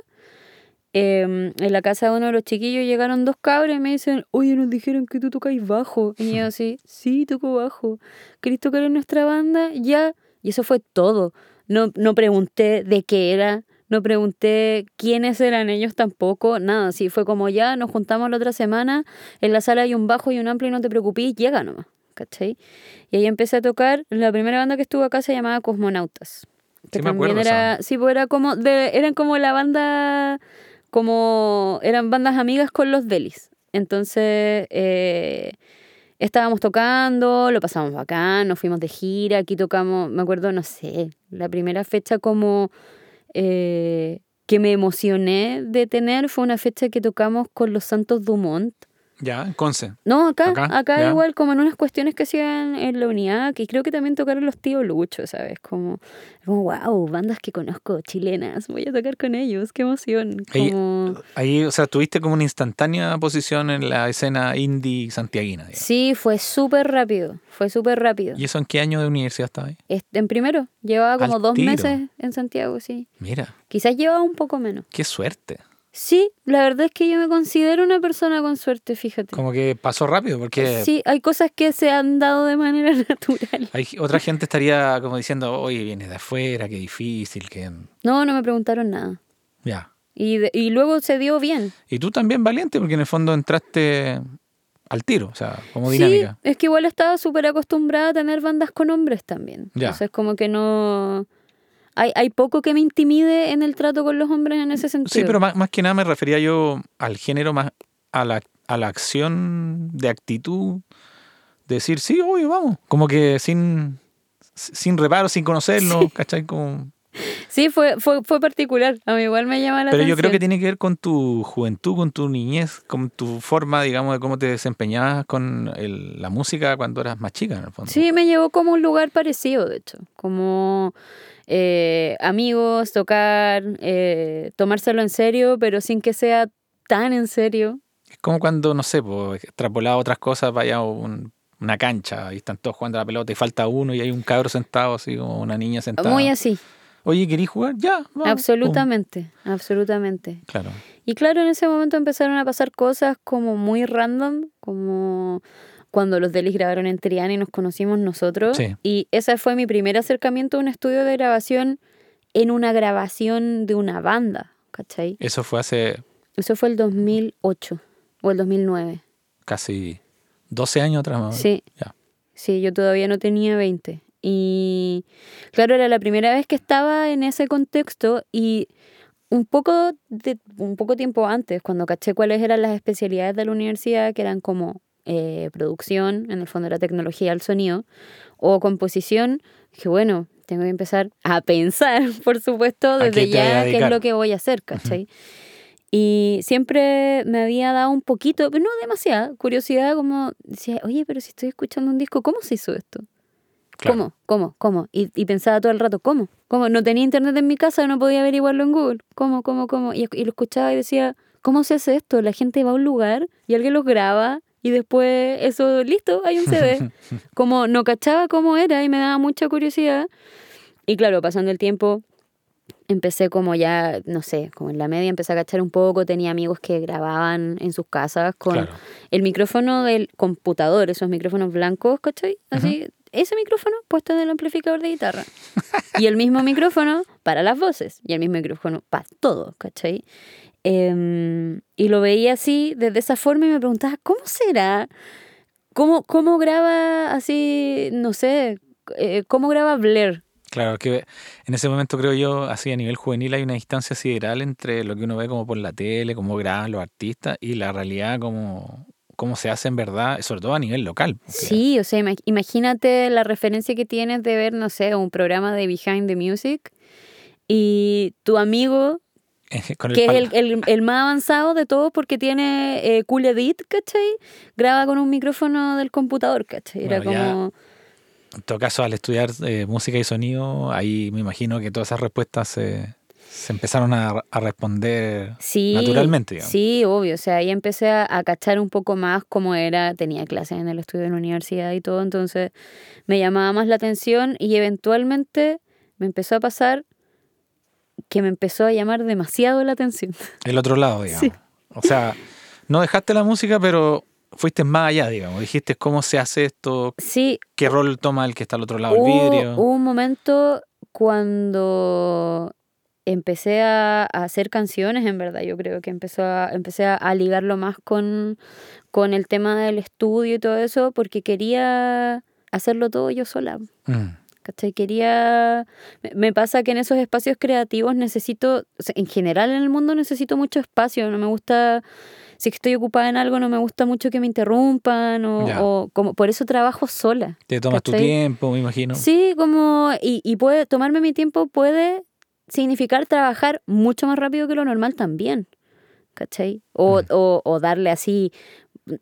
eh, en la casa de uno de los chiquillos llegaron dos cabros y me dicen, oye, nos dijeron que tú tocáis bajo. Y yo así, sí, toco bajo. ¿Querés tocar en nuestra banda? Ya. Y eso fue todo. No, no pregunté de qué era, no pregunté quiénes eran ellos tampoco, nada. Sí, fue como ya, nos juntamos la otra semana, en la sala hay un bajo y un amplio y no te preocupes, llega nomás, ¿cachai? Y ahí empecé a tocar, la primera banda que estuvo acá se llamaba Cosmonautas. Que Sí, me acuerdo también esa era, sí, pues era como, de, eran como la banda, como, eran bandas amigas con los Delis. Entonces, eh, estábamos tocando, lo pasamos bacán, nos fuimos de gira, aquí tocamos, me acuerdo, no sé, la primera fecha como eh, que me emocioné de tener fue una fecha que tocamos con los Santos Dumont. Ya, en Conce. No, acá, Acá, igual como en unas cuestiones que hacían en la unidad, que creo que también tocaron los tíos Lucho, ¿sabes? Como, como wow, bandas que conozco, chilenas, voy a tocar con ellos, qué emoción. Ahí- Como... Ahí, o sea, tuviste como una instantánea posición en la escena indie santiaguina. digamos. Sí, fue súper rápido, fue súper rápido. ¿Y eso en qué año de universidad estaba ahí? En primero, llevaba como Al dos tiro. meses en Santiago, sí. Mira, Quizás llevaba un poco menos. qué suerte. Sí, la verdad es que yo me considero una persona con suerte, fíjate. Como que pasó rápido porque Sí, hay cosas que se han dado de manera natural. hay, otra gente estaría como diciendo, oye, vienes de afuera, qué difícil, que... No, no me preguntaron nada. Ya. Y, de- y luego se dio bien. Y tú también valiente porque en el fondo entraste al tiro, o sea, como Sí, dinámica. es que igual estaba súper acostumbrada a tener bandas con hombres también. Ya. Entonces como que no... Hay, hay poco que me intimide en el trato con los hombres en ese sentido. Sí, pero más, más que nada me refería yo al género, más a la, a la acción de actitud, de decir, sí, oye, vamos. Como que sin, sin reparo, sin conocerlo, ¿cachai? Como... Sí, fue, fue, fue particular. A mí igual me llama la Pero atención. yo creo que tiene que ver con tu juventud, con tu niñez, con tu forma, digamos, de cómo te desempeñabas con el- la música cuando eras más chica, en el fondo. Sí, me llevó como un lugar parecido, de hecho. Como eh, amigos, tocar, eh, tomárselo en serio, pero sin que sea tan en serio. Es como cuando, no sé, pues, extrapolado a otras cosas, vaya a un- una cancha y están todos jugando a la pelota y falta uno y hay un cabro sentado, así como una niña sentada. Muy así, Oye, ¿querís jugar? Ya, vamos. absolutamente, absolutamente. Claro. Y claro, en ese momento empezaron a pasar cosas como muy random, como cuando los Delis grabaron en Triana y nos conocimos nosotros. Sí. Y ese fue mi primer acercamiento a un estudio de grabación en una grabación de una banda, ¿cachai? Eso fue hace Eso fue el 2008 o el 2009. casi 12 años atrás. Sí. Ya. Sí, yo todavía no tenía 20. Y claro, era la primera vez que estaba en ese contexto y un poco, de, un poco tiempo antes, cuando caché cuáles eran las especialidades de la universidad, que eran como eh, producción, en el fondo era tecnología al sonido, o composición, dije, bueno, tengo que empezar a pensar, por supuesto, ¿A qué desde ya qué es lo que voy a hacer, ¿cachai? Y siempre me había dado un poquito, pero no demasiada, curiosidad, como decía, oye, pero si estoy escuchando un disco, ¿cómo se hizo esto? ¿Cómo? ¿Cómo? ¿Cómo? Y, y, pensaba todo el rato, ¿cómo? ¿Cómo? No tenía internet en mi casa, no podía averiguarlo en Google. ¿Cómo? ¿Cómo? ¿Cómo? Y, y lo escuchaba y decía, ¿cómo se hace esto? La gente va a un lugar y alguien lo graba y después eso, listo, hay un CD. como no cachaba cómo era y me daba mucha curiosidad. Y claro, pasando el tiempo, empecé como ya, no sé, como en la media empecé a cachar un poco, tenía amigos que grababan en sus casas con el micrófono del computador, esos micrófonos blancos, ¿cachai? Así, ese micrófono puesto en el amplificador de guitarra. y el mismo micrófono para las voces, y el mismo micrófono para todo, ¿cachai? Em, y lo veía así, desde esa forma, y me preguntaba, ¿cómo será? ¿Cómo, cómo graba así, no sé, eh, cómo graba Blair? Claro, que en ese momento creo yo, así a nivel juvenil hay una distancia sideral entre lo que uno ve como por la tele, cómo graban los artistas y la realidad como cómo se hace en verdad, sobre todo a nivel local. Sí, o sea, imagínate la referencia que tienes de ver, no sé, un programa de Behind the Music y tu amigo, que es el, el, más avanzado de todos porque tiene eh, Cool Edit, ¿cachai? Graba con un micrófono del computador, ¿cachai? Era como... En todo caso, al estudiar eh, música y sonido, ahí me imagino que todas esas respuestas se, empezaron a, responder naturalmente. Sí, obvio. O sea, ahí empecé a, cachar un poco más cómo era. Tenía clases en el estudio de la universidad y todo, entonces me llamaba más la atención y eventualmente me empezó a pasar que me empezó a llamar demasiado la atención. El otro lado, digamos. O sea, no dejaste la música, pero fuiste más allá, digamos. Dijiste cómo se hace esto, sí. qué rol toma el que está al otro lado del vidrio. Hubo un momento cuando empecé a, hacer canciones, en verdad, yo creo que empezó a, empecé a, ligarlo más con, con el tema del estudio y todo eso, porque quería hacerlo todo yo sola. Mm. ¿Cachai? Quería... Me pasa que en esos espacios creativos necesito, en general en el mundo necesito mucho espacio, no me gusta si estoy ocupada en algo no me gusta mucho que me interrumpan o, como por eso trabajo sola. Te tomas tu tiempo, me imagino. Sí, como y, y puede tomarme mi tiempo puede significar trabajar mucho más rápido que lo normal también. ¿Cachai? O, mm. o, o darle así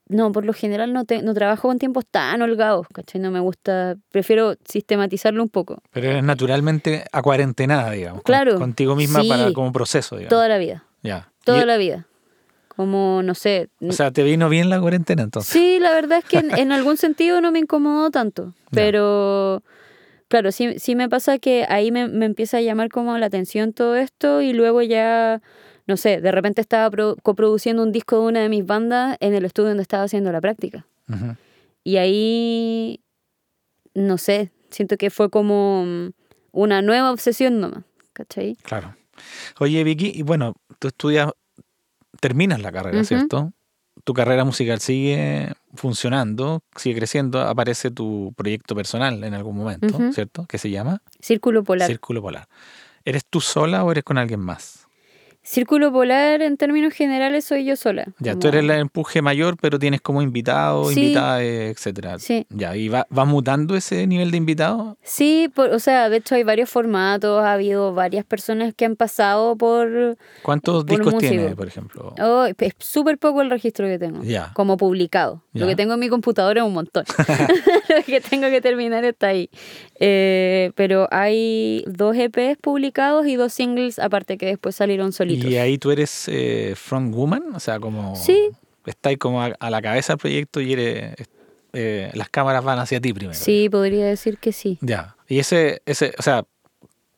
no, por lo general no, te, no trabajo con tiempos tan holgados, ¿cachai? No me gusta, prefiero sistematizarlo un poco. Pero eres naturalmente a cuarentenada, digamos. Claro. contigo misma para como proceso, digamos. Toda la vida. Ya. Toda la vida. Como, no sé. O sea, ¿te vino bien la cuarentena entonces? Sí, la verdad es que en, algún sentido no me incomodó tanto. Pero, claro, sí, sí me pasa que ahí me, empieza a llamar como la atención todo esto y luego ya, no sé, de repente estaba coproduciendo un disco de una de mis bandas en el estudio donde estaba haciendo la práctica. Y ahí, no sé, siento que fue como una nueva obsesión nomás, ¿cachai? Claro. Oye, Vicky, y bueno, tú estudias terminas la carrera, ¿cierto? Tu carrera musical sigue funcionando, sigue creciendo, aparece tu proyecto personal en algún momento, ¿cierto? ¿Qué se llama? Círculo Polar. Círculo Polar. ¿Eres tú sola o eres con alguien más? Círculo polar, en términos generales, soy yo sola. Ya, tú eres el empuje mayor, pero tienes como invitado, invitada, etcétera. Sí. Ya, ¿y va, va mutando ese nivel de invitado? Sí, o sea, de hecho hay varios formatos, ha habido varias personas que han pasado por. ¿Cuántos discos tienes, por ejemplo? Oh, es súper poco el registro que tengo. Ya. Como publicado. Lo que tengo en mi computadora es un montón. Lo que tengo que terminar está ahí. Eh, pero hay dos EPs publicados y dos singles, aparte que después salieron solitos. Y ahí tú eres eh, front woman, o sea, como... Sí. Estás como a, la cabeza del proyecto y eres... Eh, las cámaras van hacia ti primero. Sí, podría decir que sí. Ya. Y ese, ese o sea,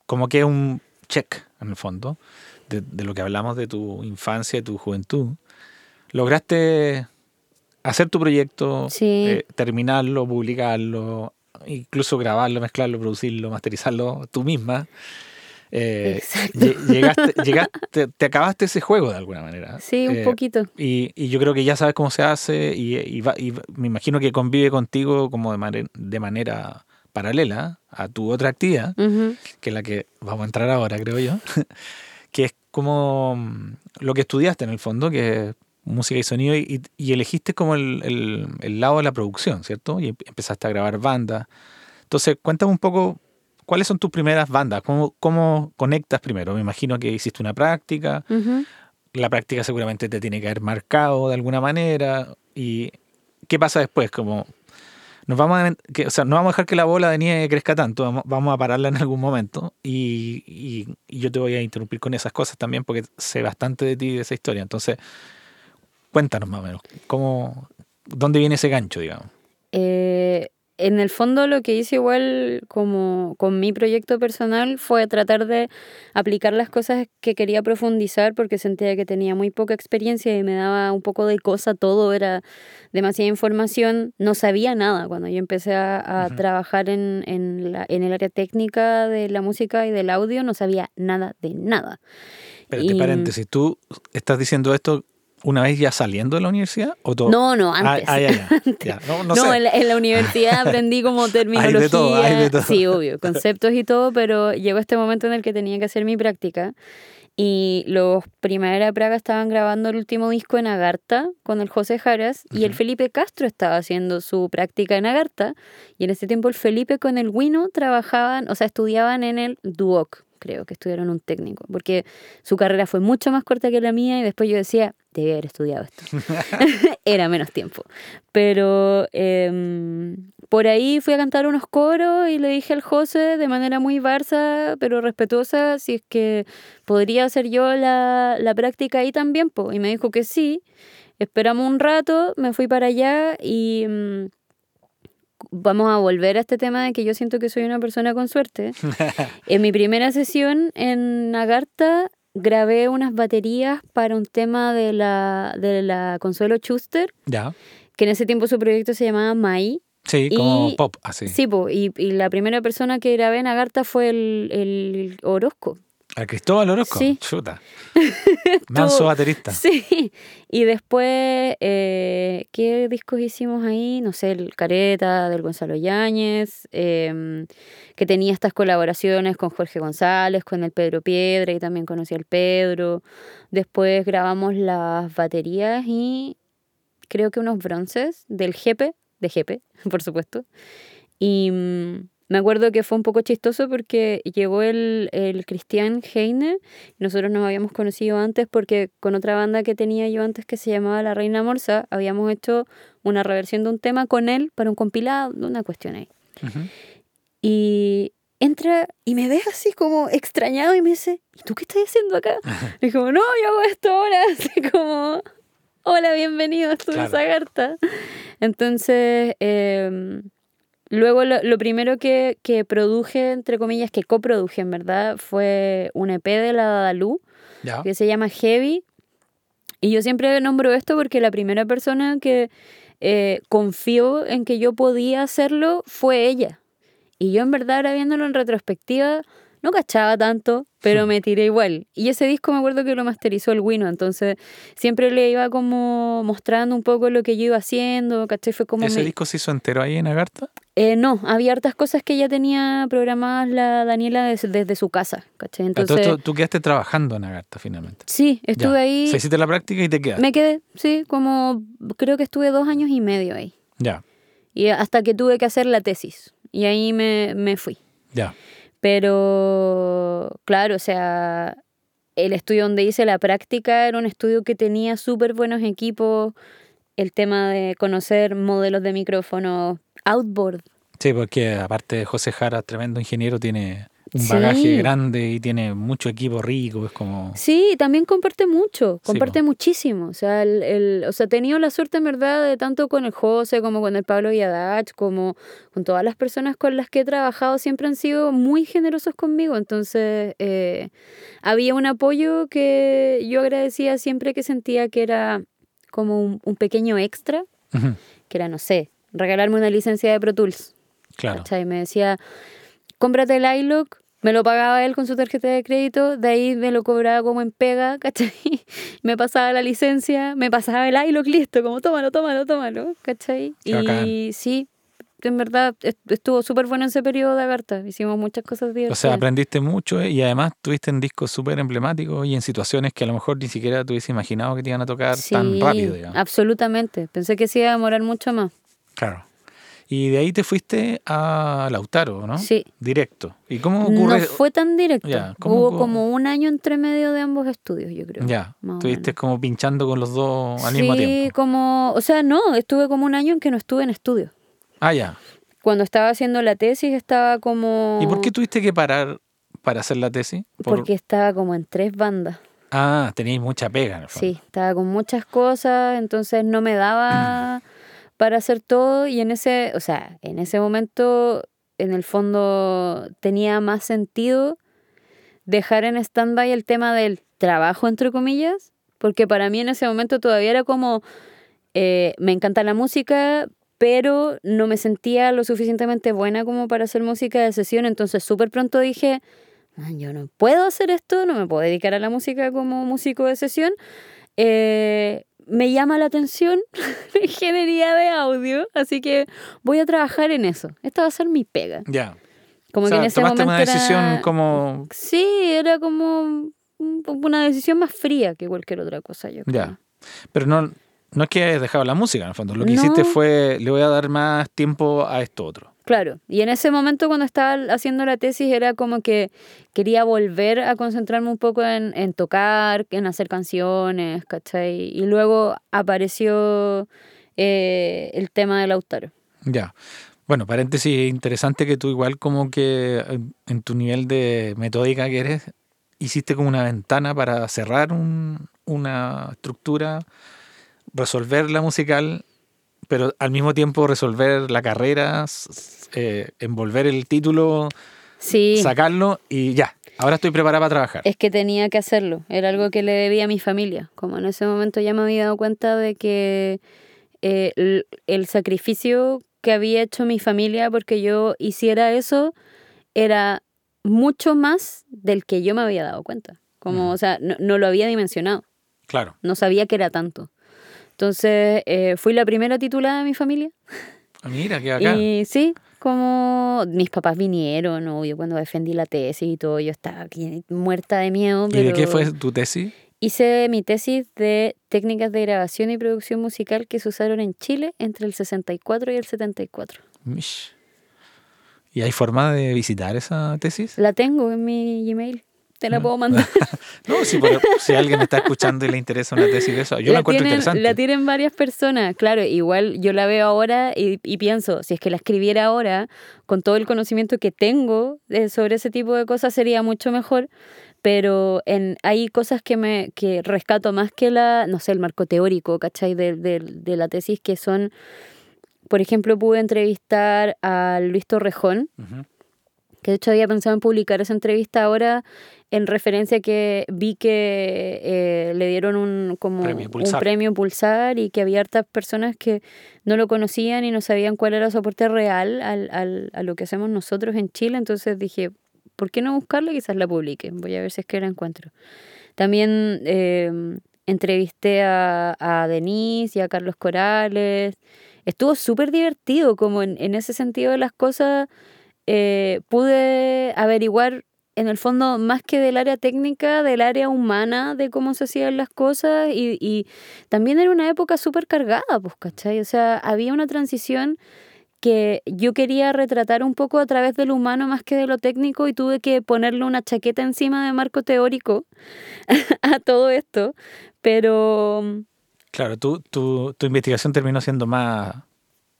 como que es un check, en el fondo, de, de lo que hablamos de tu infancia, de tu juventud. Lograste hacer tu proyecto, eh, terminarlo, publicarlo, incluso grabarlo, mezclarlo, producirlo, masterizarlo tú misma. Eh, llegaste, llegaste, te acabaste ese juego de alguna manera. Sí, un eh, poquito. Y, y, yo creo que ya sabes cómo se hace y, y, me imagino que convive contigo como de, de manera paralela a tu otra actividad, que es la que vamos a entrar ahora, creo yo, que es como mm, lo que estudiaste en el fondo, que es música y sonido, y, elegiste como el, el, el, lado de la producción, ¿cierto? Y empezaste a grabar bandas. Entonces, cuéntame un poco ¿Cuáles son tus primeras bandas? ¿Cómo, ¿Cómo, conectas primero? Me imagino que hiciste una práctica la práctica seguramente te tiene que haber marcado de alguna manera. ¿Y qué pasa después? Como nos vamos a, que, o sea, no vamos a dejar que la bola de nieve crezca tanto, vamos, a pararla en algún momento y, y, yo te voy a interrumpir con esas cosas también porque sé bastante de ti y de esa historia. Entonces, cuéntanos más o menos, ¿cómo, ¿dónde viene ese gancho, digamos? Eh, en el fondo lo que hice igual como con mi proyecto personal fue tratar de aplicar las cosas que quería profundizar porque sentía que tenía muy poca experiencia y me daba un poco de cosa todo, era demasiada información, no sabía nada cuando yo empecé a, trabajar en, en, la, en el área técnica de la música y del audio, no sabía nada de nada. Pero y, paréntesis, tú estás diciendo esto una vez ya saliendo de la universidad? ¿o todo? No, no, ah, antes. Ah, No, no, en, la, universidad aprendí como terminología. de todo, de todo. Sí, obvio, conceptos y todo, pero llegó este momento en el que tenía que hacer mi práctica. Y los Primavera Praga estaban grabando el último disco en Agartha con el José Jaras y el Felipe Castro estaba haciendo su práctica en Agartha. Y en ese tiempo el Felipe con el Wino trabajaban, o sea, estudiaban en el Duoc, creo que estudiaron un técnico, porque su carrera fue mucho más corta que la mía y después yo decía, debía haber estudiado esto. Era menos tiempo. Pero em, por ahí fui a cantar unos coros y le dije al José de manera muy barça, pero respetuosa, si es que podría hacer yo la, la práctica ahí también. Y me dijo que sí. Esperamos un rato, me fui para allá y... Vamos a volver a este tema de que yo siento que soy una persona con suerte. en mi primera sesión en Agartha grabé unas baterías para un tema de la, de la Consuelo Schuster. Ya. Que en ese tiempo su proyecto se llamaba Mai. Sí, como pop, así. Sí, y, y, la primera persona que grabé en Agartha fue el, el Orozco. ¿A Cristóbal Orozco? Sí. Chuta. Manso baterista. Sí. Y después, eh, ¿qué discos hicimos ahí? No sé, el Careta, del Gonzalo Yáñez, em, que tenía estas colaboraciones con Jorge González, con el Pedro Piedra, y también conocí al Pedro. Después grabamos las baterías y creo que unos bronces del Jepe, de Jepe, por supuesto. Y mm, me acuerdo que fue un poco chistoso porque llegó el, el Cristian Heine, nosotros nos habíamos conocido antes porque con otra banda que tenía yo antes que se llamaba La Reina Morsa, habíamos hecho una reversión de un tema con él para un compilado, una cuestión ahí. Y entra y me ve así como extrañado y me dice, ¿y tú qué estás haciendo acá? Y como, no, yo hago esto ahora, así como, hola, bienvenido a Estudio claro. Entonces, eh, Luego lo, primero que, que, produje, entre comillas, que coproduje en verdad, fue un EP de la Dadalú, que se llama Heavy. Y yo siempre nombro esto porque la primera persona que eh, confió en que yo podía hacerlo fue ella. Y yo en verdad, ahora viéndolo en retrospectiva, no cachaba tanto, pero me tiré igual. Y ese disco me acuerdo que lo masterizó el Wino, entonces siempre le iba como mostrando un poco lo que yo iba haciendo, ¿cachai? Fue como... ¿Ese disco se hizo entero ahí en Agartha? Eh, no, había hartas cosas que ya tenía programadas la Daniela desde, su casa, ¿cachai? Entonces, tú, quedaste trabajando en Agartha finalmente. Sí, estuve ahí. Se hiciste la práctica y te quedaste. Me quedé, sí, como creo que estuve dos años y medio ahí. Ya. Y hasta que tuve que hacer la tesis. Y ahí me, me fui. Ya. Pero, claro, o sea, el estudio donde hice la práctica era un estudio que tenía súper buenos equipos, el tema de conocer modelos de micrófono, outboard. Sí, porque aparte José Jara, tremendo ingeniero, tiene un bagaje grande y tiene mucho equipo rico, es como... Sí, también comparte mucho, comparte muchísimo. O sea, el, el, o sea, he tenido la suerte en verdad de tanto con el José como con el Pablo Yadach, como con todas las personas con las que he trabajado, siempre han sido muy generosos conmigo. Entonces, eh, había un apoyo que yo agradecía siempre que sentía que era como un, pequeño extra, que era, no sé, regalarme una licencia de Pro Tools. Claro. Y me decía cómprate el iLook, me lo pagaba él con su tarjeta de crédito, de ahí me lo cobraba como en pega, ¿cachai? Me pasaba la licencia, me pasaba el iLook listo, como tómalo, tómalo, tómalo, ¿cachai? y sí, en verdad estuvo súper bueno ese periodo de Agartha, hicimos muchas cosas bien. O sea, aprendiste mucho eh, y además tuviste en discos súper emblemáticos y en situaciones que a lo mejor ni siquiera te hubiese imaginado que te iban a tocar tan rápido, Absolutamente, pensé que se iba a demorar mucho más. Claro. Y de ahí te fuiste a Lautaro, ¿no? Sí. Directo. ¿Y cómo ocurre? No fue tan directo. Ya, ¿cómo Hubo ocurre? como un año entre medio de ambos estudios, yo creo. Ya, estuviste como pinchando con los dos al sí, mismo tiempo. como, o sea, no, estuve como un año en que no estuve en estudio. Ah, ya. Cuando estaba haciendo la tesis estaba como... ¿Y por qué tuviste que parar para hacer la tesis? Por- Porque estaba como en tres bandas. Ah, teníais mucha pega en el fondo. Sí, estaba con muchas cosas, entonces no me daba para hacer todo y en ese, o sea, en ese momento, en el fondo, tenía más sentido dejar en stand-by el tema del trabajo, entre comillas, porque para mí en ese momento todavía era como, eh, me encanta la música, pero no me sentía lo suficientemente buena como para hacer música de sesión, entonces súper pronto dije, "Man, yo no puedo hacer esto, no me puedo dedicar a la música como músico de sesión. Eh, me llama la atención la ingeniería de audio, así que voy a trabajar en eso. Esta va a ser mi pega. Ya. Como o sea, que en ese tomaste momento una decisión era- como... Sí, era como un- una decisión más fría que cualquier otra cosa, yo creo. Ya. Pero no, no es que hayas dejado la música, en el fondo. Lo que No. hiciste fue, le voy a dar más tiempo a esto otro. Claro, y en ese momento cuando estaba haciendo la tesis era como que quería volver a concentrarme un poco en, en tocar, en hacer canciones, ¿cachai? Y luego apareció eh, el tema de Lautaro. Ya. Bueno, paréntesis, interesante que tú igual como que en- en tu nivel de metódica que eres, hiciste como una ventana para cerrar un- una estructura, resolver la musical, pero al mismo tiempo resolver la carrera, eh, envolver el título, Sí, sacarlo y ya. Ahora estoy preparada para trabajar. es que tenía que hacerlo, era algo que le debía a mi familia. Como en ese momento ya me había dado cuenta de que eh, el, el sacrificio que había hecho mi familia porque yo hiciera eso era mucho más del que yo me había dado cuenta. Como, o sea, no, no lo había dimensionado, Claro. no sabía que era tanto. Entonces, eh, fui la primera titulada de mi familia. Ah, Mira, qué bacán. Y sí, como mis papás vinieron, obvio, cuando defendí la tesis y todo, yo estaba aquí muerta de miedo. ¿Y de qué fue tu tesis? Hice mi tesis de técnicas de grabación y producción musical que se usaron en Chile entre el 64 y el 74. Mish. ¿Y hay forma de visitar esa tesis? La tengo en mi Gmail. Te la Mm. puedo mandar. No, si, por- si alguien está escuchando y le interesa una tesis de eso, yo la, encuentro tienen, interesante. la tienen varias personas. Claro, igual yo la veo ahora y, y pienso, si es que la escribiera ahora, con todo el conocimiento que tengo eh, sobre ese tipo de cosas, sería mucho mejor. Pero en, hay cosas que me que rescato más que la, no sé, el marco teórico, ¿cachai? De, de, de la tesis, que son, por ejemplo, pude entrevistar a Luis Torrejón. Que de hecho había pensado en publicar esa entrevista ahora en referencia a que vi que eh, le dieron un como Premio un Pulsar. premio Pulsar y que había hartas personas que no lo conocían y no sabían cuál era su aporte real al, al- a lo que hacemos nosotros en Chile. Entonces dije, ¿por qué no buscarla? Quizás la publique. Voy a ver si es que la encuentro. También eh, entrevisté a, a Denise y a Carlos Corales. Estuvo súper divertido, como en, en ese sentido de las cosas. Eh, pude averiguar en el fondo más que del área técnica, del área humana, de cómo se hacían las cosas y, y también era una época súper cargada, pues, ¿cachai? O sea, había una transición que yo quería retratar un poco a través de lo humano más que de lo técnico y tuve que ponerle una chaqueta encima de marco teórico a todo esto, pero Claro, tu, tu, tu investigación terminó siendo más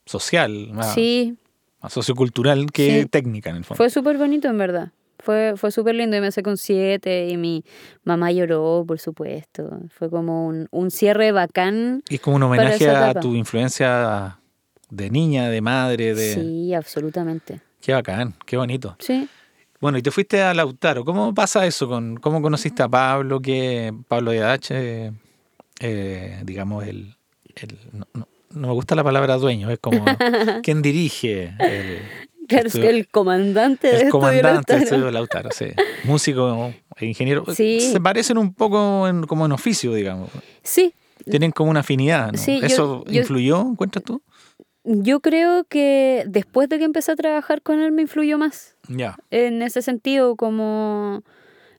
social, más, sí, más sociocultural que Sí. técnica en el fondo. Fue súper bonito, en verdad. Fue, fue súper lindo y me saqué un 7 y mi mamá lloró, por supuesto. Fue como un, un cierre bacán. Y es como un homenaje a tu influencia de niña, de madre, de... Sí, absolutamente. Qué bacán, qué bonito. Sí. Bueno, y te fuiste a Lautaro. ¿Cómo pasa eso? con ¿Cómo conociste a Pablo? que Pablo de H, eh, digamos, el... el- no, no- no me gusta la palabra dueño, es como quien dirige el, Claro, es Estudio- el comandante de el Estudio comandante del estudio de Lautaro, sí. Músico e ingeniero. Sí. Se parecen un poco en- como en oficio, digamos. Sí, Tienen como una afinidad, ¿no? Sí, ¿Eso yo- influyó, encuentras tú? yo creo que después de que empecé a trabajar con él me influyó más. Ya. en ese sentido, como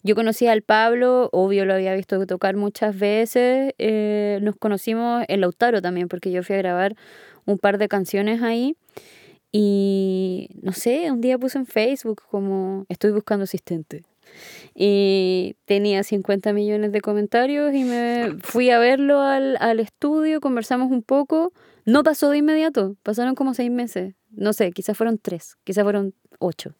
yo conocía al Pablo, obvio lo había visto tocar muchas veces, eh, nos conocimos en Lautaro también, porque yo fui a grabar un par de canciones ahí Y no sé, un día puse en Facebook como estoy buscando asistente. Y tenía 50 millones de comentarios y me fui a verlo al, al estudio, conversamos un poco. No pasó de inmediato, pasaron como seis meses. No sé, quizás fueron tres, quizás fueron ocho.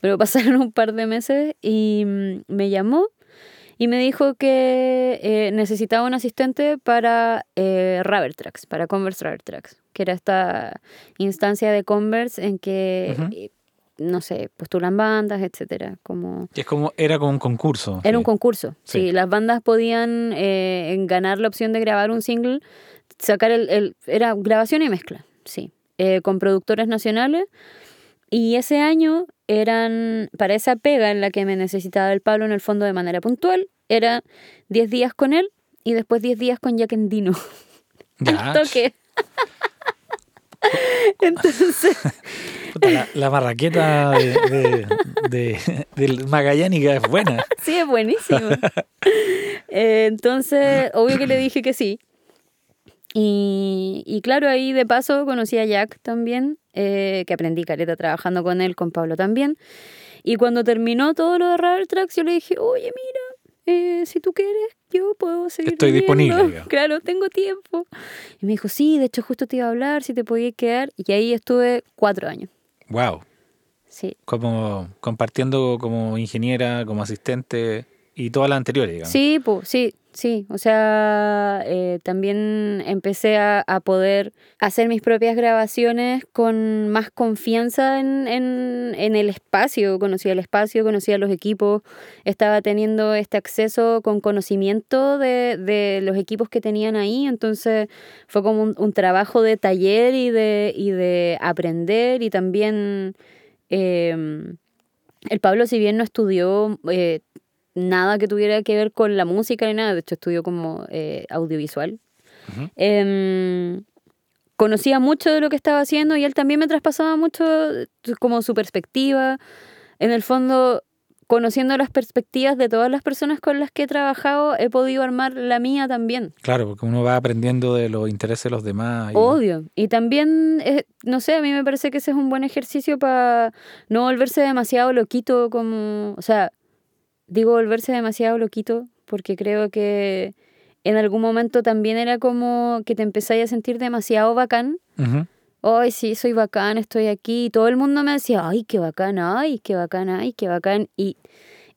Pero pasaron un par de meses y mm, me llamó y me dijo que eh, necesitaba un asistente para eh, Rubber Tracks, para Converse Rubber Tracks, que era esta instancia de Converse en que, eh, no sé, postulan bandas, etcétera, como... Es como, era como un concurso. Era sí. un concurso, Sí. sí. Las bandas podían eh, ganar la opción de grabar un single, sacar el... el- era grabación y mezcla, sí, eh, con productores nacionales. Y ese año eran, para esa pega en la que me necesitaba el Pablo en el fondo de manera puntual, era 10 días con él y después 10 días con Jack Endino. Ya. Al toque. Entonces, Puta, la, la marraqueta de, de- de- del Magallánica es buena. Sí, es buenísimo. Eh, entonces, obvio que le dije que sí. Y, y claro, ahí de paso conocí a Jack también, eh, que aprendí careta trabajando con él, con Pablo también. Y cuando terminó todo lo de Rubber Tracks, yo le dije, oye, mira, eh, si tú quieres, yo puedo seguir Estoy viviendo". disponible. Claro, tengo tiempo. Y me dijo, sí, de hecho justo te iba a hablar, si te podías quedar. Y ahí estuve cuatro años. Wow. Sí. Como compartiendo como ingeniera, como asistente y todas las anteriores, digamos. Sí, pues, sí, sí. O sea, eh, también empecé a, a poder hacer mis propias grabaciones con más confianza en, en, en el espacio. Conocía el espacio, conocía los equipos, estaba teniendo este acceso con conocimiento de, de los equipos que tenían ahí. Entonces fue como un, trabajo de taller y de, y de aprender y también... em, el Pablo, si bien no estudió eh, nada que tuviera que ver con la música ni nada, de hecho estudió como eh, audiovisual, em, conocía mucho de lo que estaba haciendo y él también me traspasaba mucho eh, como su perspectiva. En el fondo, conociendo las perspectivas de todas las personas con las que he trabajado, he podido armar la mía también. Claro, porque uno va aprendiendo de los intereses de los demás. y- Obvio. Y también, eh, no sé, a mí me parece que ese es un buen ejercicio para no volverse demasiado loquito como... O sea, digo volverse demasiado loquito porque creo que en algún momento también era como que te empezáis a sentir demasiado bacán. Ujú. Ay, sí, soy bacán, estoy aquí. Y todo el mundo me decía, ay, qué bacán, ay, qué bacán, ay, qué bacán. Y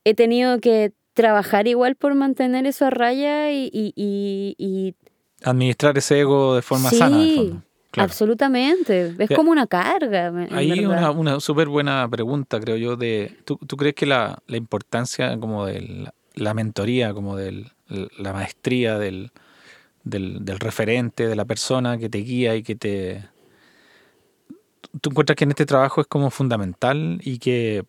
he tenido que trabajar igual por mantener eso a raya y, y, y, y Administrar ese ego de forma sana, Sí, fondo. Claro. Absolutamente. Es como una carga. en Ahí verdad. una, una súper buena pregunta, creo yo, de ¿tú, tú crees que la, la importancia como de la, la mentoría, como de la maestría del, del, del referente, de la persona que te guía y que te... ¿Tú encuentras que en este trabajo es como fundamental y que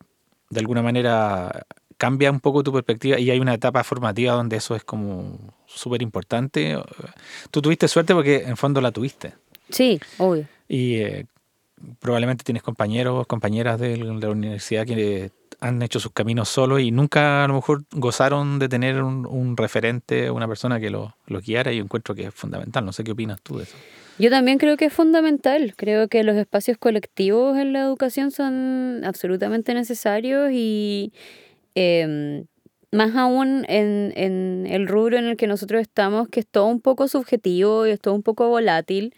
de alguna manera cambia un poco tu perspectiva y hay una etapa formativa donde eso es como súper importante? Tú tuviste suerte porque en fondo la tuviste. Sí, obvio. Y eh, probablemente tienes compañeros, compañeras de la universidad que han hecho sus caminos solos y nunca a lo mejor gozaron de tener un, un referente, una persona que lo, lo guiara y encuentro que es fundamental. No sé qué opinas tú de eso. Yo también creo que es fundamental. Creo que los espacios colectivos en la educación son absolutamente necesarios y eh, más aún en, en el rubro en el que nosotros estamos, que es todo un poco subjetivo y es todo un poco volátil.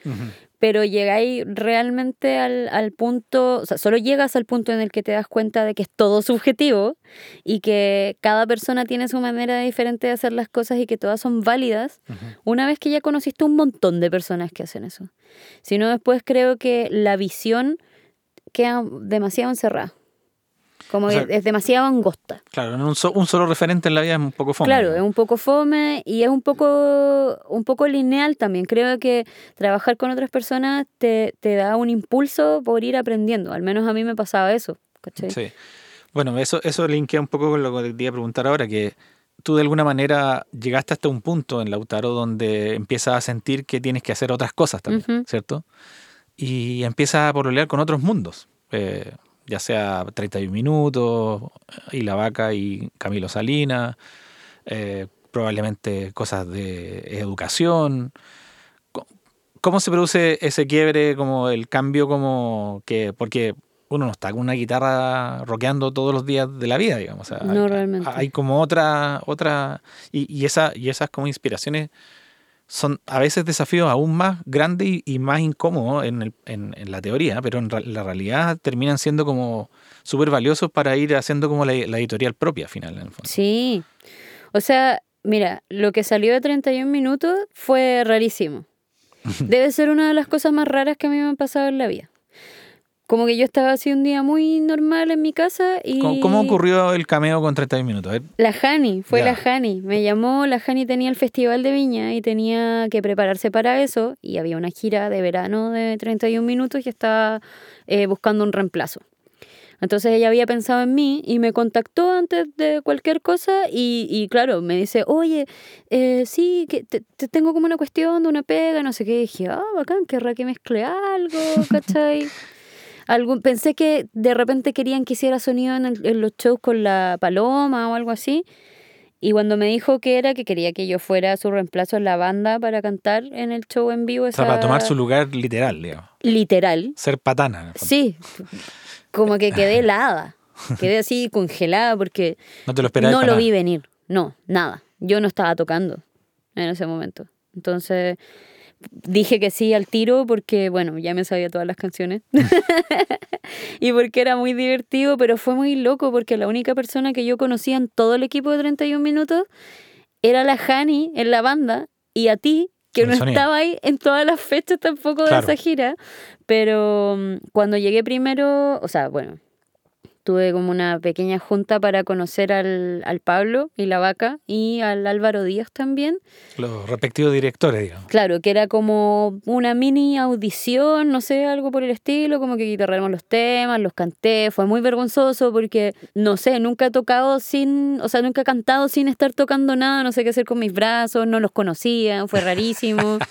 pero llegáis realmente al, al punto, o sea, solo llegas al punto en el que te das cuenta de que es todo subjetivo y que cada persona tiene su manera diferente de hacer las cosas y que todas son válidas, una vez que ya conociste un montón de personas que hacen eso. Si no, después creo que la visión queda demasiado encerrada. Como O sea, que es demasiado angosta. Claro, un, so- un solo referente en la vida es un poco fome. Claro, es un poco fome y es un poco, un poco lineal también. Creo que trabajar con otras personas te, te da un impulso por ir aprendiendo. Al menos a mí me pasaba eso. ¿cachai? Sí. Bueno, eso, eso linkea un poco con lo que te iba a preguntar ahora, que tú de alguna manera llegaste hasta un punto en Lautaro donde empiezas a sentir que tienes que hacer otras cosas también, Ujú. ¿cierto? Y empiezas a pololear con otros mundos, eh, ya sea 31 Minutos, y La Vaca y Camilo Salinas, eh, probablemente cosas de educación. ¿Cómo se produce ese quiebre, como el cambio, como que, porque uno no está con una guitarra rockeando todos los días de la vida, digamos. O sea, No, hay, realmente. hay como otra, otra, y, y, esa, y esas como inspiraciones son a veces desafíos aún más grandes y, y más incómodos en, el- en- en la teoría, pero en la realidad terminan siendo como súper valiosos para ir haciendo como la, la editorial propia al final, en el fondo. Sí. O sea, mira, lo que salió de 31 minutos fue rarísimo. Debe ser una de las cosas más raras que a mí me han pasado en la vida. Como que yo estaba así un día muy normal en mi casa y... ¿Cómo, cómo ocurrió el cameo con 31 minutos? Ver, La Jani, fue Ya. la Jani. Me llamó, la Jani tenía el Festival de Viña y tenía que prepararse para eso. Y había una gira de verano de 31 minutos y estaba eh, buscando un reemplazo. Entonces ella había pensado en mí y me contactó antes de cualquier cosa y, y claro, me dice, oye, eh, sí, que te, te tengo como una cuestión de una pega, no sé qué. Y dije, ah, bacán, querrá que mezcle algo, ¿cachai? Algún, pensé que de repente querían que hiciera sonido en, el- en los shows con la paloma o algo así. Y cuando me dijo que era que quería que yo fuera su reemplazo en la banda para cantar en el show en vivo, o sea, esa- para tomar su lugar literal, digamos. literal, Ser patana. sí, como que quedé helada, quedé así congelada porque No te lo esperabas. no lo nada. vi venir, no, nada. Yo no estaba tocando en ese momento. Entonces dije que sí al tiro porque, bueno, ya me sabía todas las canciones. y porque era muy divertido, pero fue muy loco porque la única persona que yo conocía en todo el equipo de 31 minutos era la Hani en la banda y a ti, que no estaba ahí en todas las fechas tampoco Claro. de esa gira. Pero mm, cuando llegué primero, o sea, bueno, tuve como una pequeña junta para conocer al, al Pablo y la vaca y al Álvaro Díaz también. Los respectivos directores, digamos. Claro, que era como una mini audición, no sé, algo por el estilo, como que guitarramos los temas, los canté, fue muy vergonzoso porque, no sé, nunca he tocado sin, o sea, nunca he cantado sin estar tocando nada, no sé qué hacer con mis brazos, no los conocía, fue rarísimo.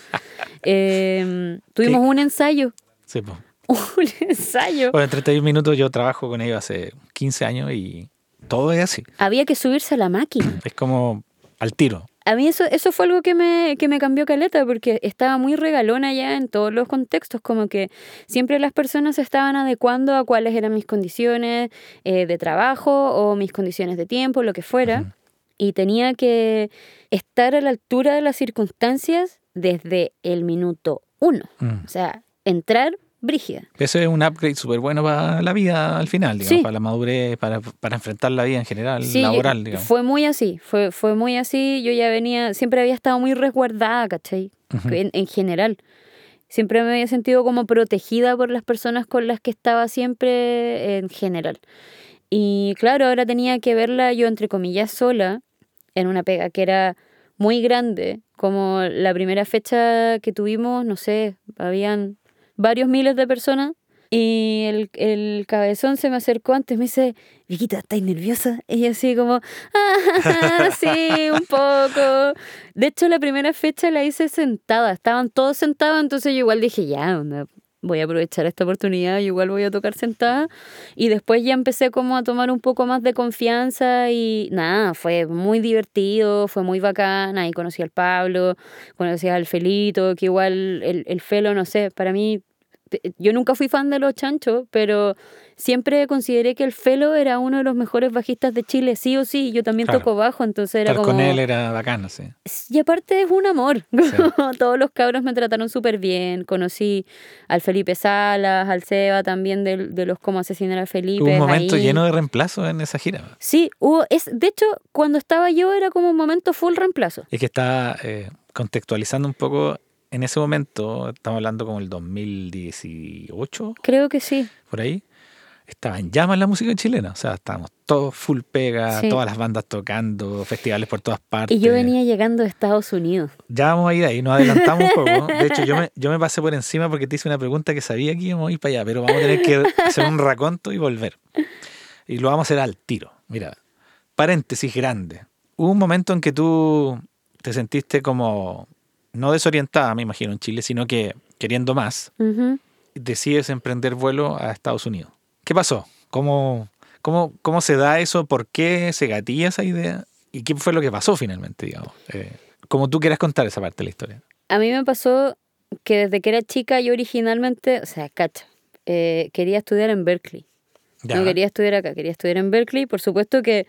Eh, tuvimos ¿Qué? un ensayo, Sí, pues. un ensayo. Bueno, en 31 minutos yo trabajo con ellos hace 15 años y todo es así. Había que subirse a la máquina. Es como al tiro. A mí eso, eso fue algo que me, que me cambió caleta, porque estaba muy regalona ya en todos los contextos, como que siempre las personas se estaban adecuando a cuáles eran mis condiciones eh, de trabajo o mis condiciones de tiempo, lo que fuera, y tenía que estar a la altura de las circunstancias desde el minuto uno. Mm. O sea, entrar brígida. Ese es un upgrade súper bueno para la vida al final, digamos, Sí. para la madurez, para, para enfrentar la vida en general, Sí, laboral, digamos. fue muy así, fue, fue muy así. Yo ya venía, siempre había estado muy resguardada, ¿cachai? En, en general. Siempre me había sentido como protegida por las personas con las que estaba siempre en general. Y claro, ahora tenía que verla yo, entre comillas, sola, en una pega que era muy grande, como la primera fecha que tuvimos, no sé, habían varios miles de personas. Y el, el cabezón se me acercó antes, me dice, Viquita, ¿estás nerviosa? Y yo así como, ah, sí, un poco. De hecho, la primera fecha la hice sentada, estaban todos sentados, entonces yo igual dije, ya, onda, voy a aprovechar esta oportunidad, yo igual voy a tocar sentada. Y después ya empecé como a tomar un poco más de confianza y nada, fue muy divertido, fue muy bacana. Ahí conocí al Pablo, conocí al Felito, que igual el, el Felo, no sé, para mí, yo nunca fui fan de los chanchos, pero siempre consideré que el Felo era uno de los mejores bajistas de Chile, sí o sí. Yo también Claro. toco bajo, entonces era Estar como... con él era bacano, sí. Y aparte es un amor. Todos los cabros me trataron súper bien. Conocí al Felipe Salas, al Seba también de, de los Cómo asesinar a Felipe. Hubo un momento ahí. lleno de reemplazos en esa gira. Sí, hubo, es, de hecho, cuando estaba yo era como un momento full reemplazo. Es que está eh, contextualizando un poco en ese momento, estamos hablando como el 2018, Creo que sí. por ahí, estaba en llamas la música chilena. O sea, estábamos todos full pega, Sí. todas las bandas tocando, festivales por todas partes. Y yo venía llegando de Estados Unidos. Ya vamos a ir ahí, nos adelantamos un poco. De hecho, yo me, yo me pasé por encima porque te hice una pregunta que sabía que íbamos a ir para allá, pero vamos a tener que hacer un raconto y volver. Y lo vamos a hacer al tiro. Mira, paréntesis grande. Hubo un momento en que tú te sentiste como, no desorientada, me imagino, en Chile, sino que queriendo más, decides emprender vuelo a Estados Unidos. ¿Qué pasó? ¿Cómo, cómo, cómo se da eso? ¿Por qué se gatilla esa idea? ¿Y qué fue lo que pasó finalmente, digamos? Eh, como tú quieras contar esa parte de la historia. A mí me pasó que desde que era chica yo originalmente, o sea, cacha, eh, quería estudiar en Berkeley. Ya. No quería estudiar acá, quería estudiar en Berkeley. Por supuesto que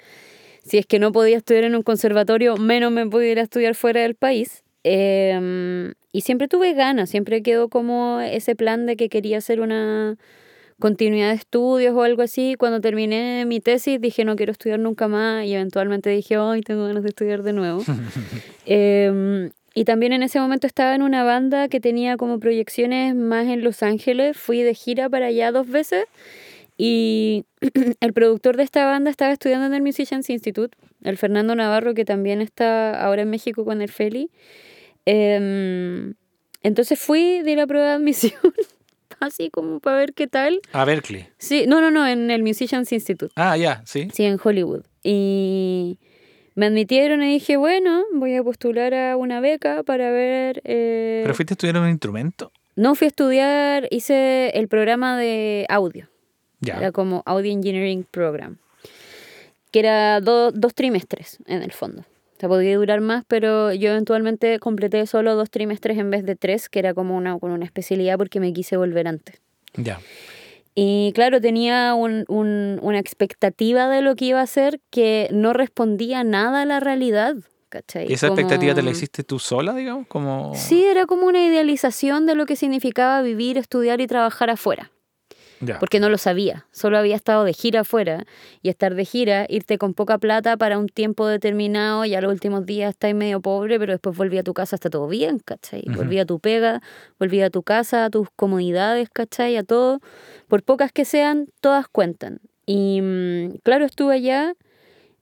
si es que no podía estudiar en un conservatorio, menos me pudiera estudiar fuera del país. Em, y siempre tuve ganas, siempre quedó como ese plan de que quería hacer una continuidad de estudios o algo así. Cuando terminé mi tesis dije no quiero estudiar nunca más y eventualmente dije, ay, tengo ganas de estudiar de nuevo. Em, y también en ese momento estaba en una banda que tenía como proyecciones más en Los Ángeles. Fui de gira para allá dos veces y el productor de esta banda estaba estudiando en el Musicians Institute, el Fernando Navarro, que también está ahora en México con el Feli. Em, entonces fui, di la prueba de admisión, así como para ver qué tal. A Berkeley. Sí, no, no, no, en el Musicians Institute, Ah, ya, sí. sí, en Hollywood. Y me admitieron y dije, bueno, voy a postular a una beca para ver... eh, ¿Pero fuiste a estudiar un instrumento? No fui a estudiar, hice el programa de audio. Ya. Era como Audio Engineering Program. Que era do- dos trimestres en el fondo. Sea, podía durar más, pero yo eventualmente completé solo dos trimestres en vez de tres, que era como una, una especialidad porque me quise volver antes. Ya. Y claro, tenía un- un- una expectativa de lo que iba a hacer que no respondía nada a la realidad. ¿cachai? ¿Y esa expectativa te la Como- hiciste tú sola, digamos? Como... Sí, era como una idealización de lo que significaba vivir, estudiar y trabajar afuera Ya. porque no lo sabía. Solo había estado de gira afuera y estar de gira, irte con poca plata para un tiempo determinado y a los últimos días estás medio pobre, pero después volví a tu casa, está todo bien, ¿cachai? Ujú. Volví a tu pega, volví a tu casa, a tus comodidades, ¿cachai? A todo. Por pocas que sean, todas cuentan. Y mm, claro, estuve allá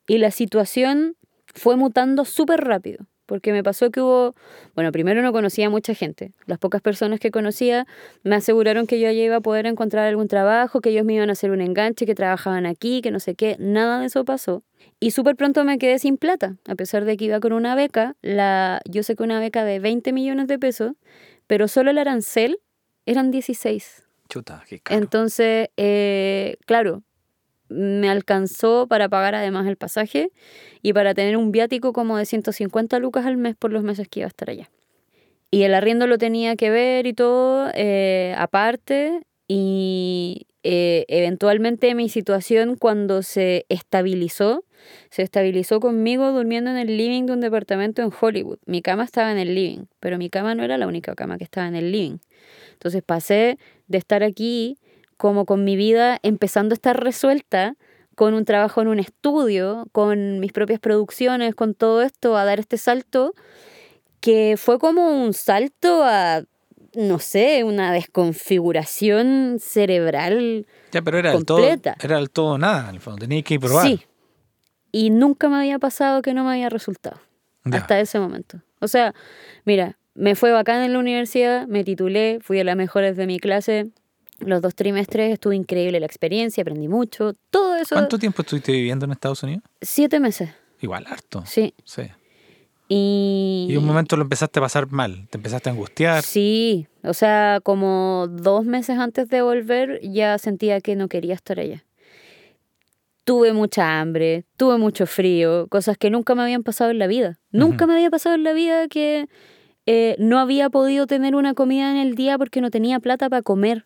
y la situación fue mutando súper rápido. Porque me pasó que hubo, bueno, primero no conocía a mucha gente. Las pocas personas que conocía me aseguraron que yo allá iba a poder encontrar algún trabajo, que ellos me iban a hacer un enganche, que trabajaban aquí, que no sé qué. Nada de eso pasó. Y súper pronto me quedé sin plata, a pesar de que iba con una beca. La, yo sé que una beca de 20 millones de pesos, pero solo el arancel eran 16. Chuta, qué caro. Entonces, eh, claro, me alcanzó para pagar además el pasaje y para tener un viático como de 150 lucas al mes por los meses que iba a estar allá. Y el arriendo lo tenía que ver y todo eh, aparte y eh, eventualmente mi situación cuando se estabilizó, se estabilizó conmigo durmiendo en el living de un departamento en Hollywood. Mi cama estaba en el living, pero mi cama no era la única cama que estaba en el living. Entonces pasé de estar aquí como con mi vida empezando a estar resuelta, con un trabajo en un estudio, con mis propias producciones, con todo esto, a dar este salto, que fue como un salto a, no sé, una desconfiguración cerebral. Ya, pero era el todo, era el todo nada, en el fondo. Tenías que probar. Sí. Y nunca me había pasado que no me había resultado. Ya. hasta ese momento. O sea, mira, me fue bacán en la universidad, me titulé, fui a las mejores de mi clase. Los dos trimestres estuvo increíble la experiencia, aprendí mucho, todo eso. ¿Cuánto tiempo estuviste viviendo en Estados Unidos? Siete meses, Igual, harto. sí. Sí. Y, Y un momento lo empezaste a pasar mal, te empezaste a angustiar. Sí, o sea, como dos meses antes de volver ya sentía que no quería estar allá. Tuve mucha hambre, tuve mucho frío, cosas que nunca me habían pasado en la vida. Nunca me había pasado en la vida que eh, no había podido tener una comida en el día porque no tenía plata para comer,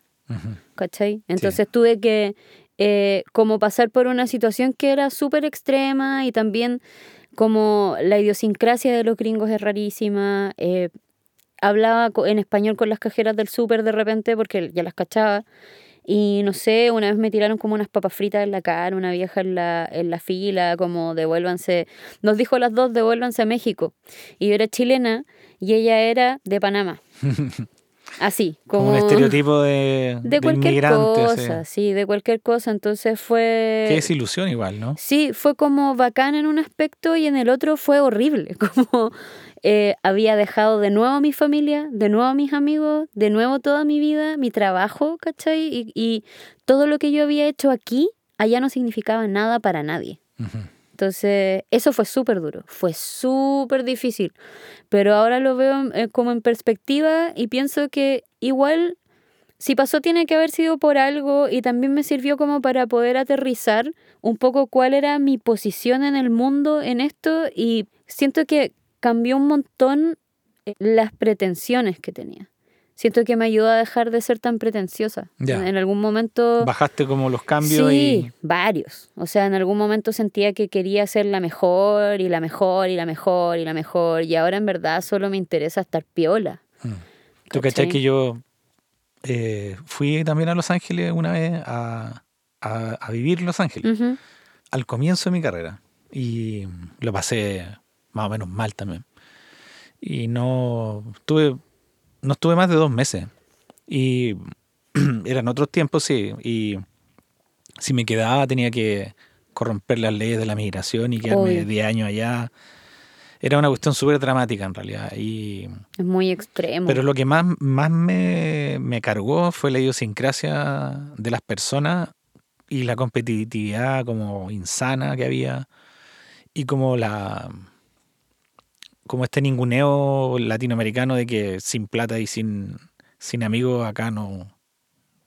¿cachai? Entonces tuve que eh, como pasar por una situación que era súper extrema y también como la idiosincrasia de los gringos es rarísima. eh, hablaba en español con las cajeras del súper de repente porque ya las cachaba. Y no sé, una vez me tiraron como unas papas fritas en la cara, una vieja en la, en la fila, como devuélvanse. Nos dijo a las dos, devuélvanse a México. Y yo era chilena y ella era de Panamá. Así, Como como, un estereotipo de, de cualquier inmigrante. así. cosa, sí, de cualquier cosa. Entonces fue... Qué desilusión igual, ¿no? Sí, fue como bacán en un aspecto y en el otro fue horrible. Como eh, había dejado de nuevo a mi familia, de nuevo a mis amigos, de nuevo toda mi vida, mi trabajo, ¿cachai? Y, y todo lo que yo había hecho aquí, allá no significaba nada para nadie. Entonces, eso fue súper duro, fue súper difícil. Pero ahora lo veo eh, como en perspectiva y pienso que igual, si pasó, tiene que haber sido por algo y también me sirvió como para poder aterrizar un poco cuál era mi posición en el mundo en esto y siento que cambió un montón eh, las pretensiones que tenía. Siento que me ayudó a dejar de ser tan pretenciosa. Ya. En algún momento... Bajaste como los cambios sí, y... varios. O sea, en algún momento sentía que quería ser la mejor y la mejor y la mejor y la mejor. Y ahora en verdad solo me interesa estar piola. Mm. ¿Tú cachai que yo eh, fui también a Los Ángeles una vez a, a, a vivir en Los Ángeles? Al comienzo de mi carrera y lo pasé más o menos mal también. Y no tuve, no estuve más de dos meses. Y eran otros tiempos, sí. Y si me quedaba tenía que corromper las leyes de la migración y quedarme Obvio. 10 años allá. Era una cuestión súper dramática en realidad. Y, Es muy extremo. pero lo que más, más me, me cargó fue la idiosincrasia de las personas y la competitividad como insana que había y como la como este ninguneo latinoamericano de que sin plata y sin, sin amigos acá no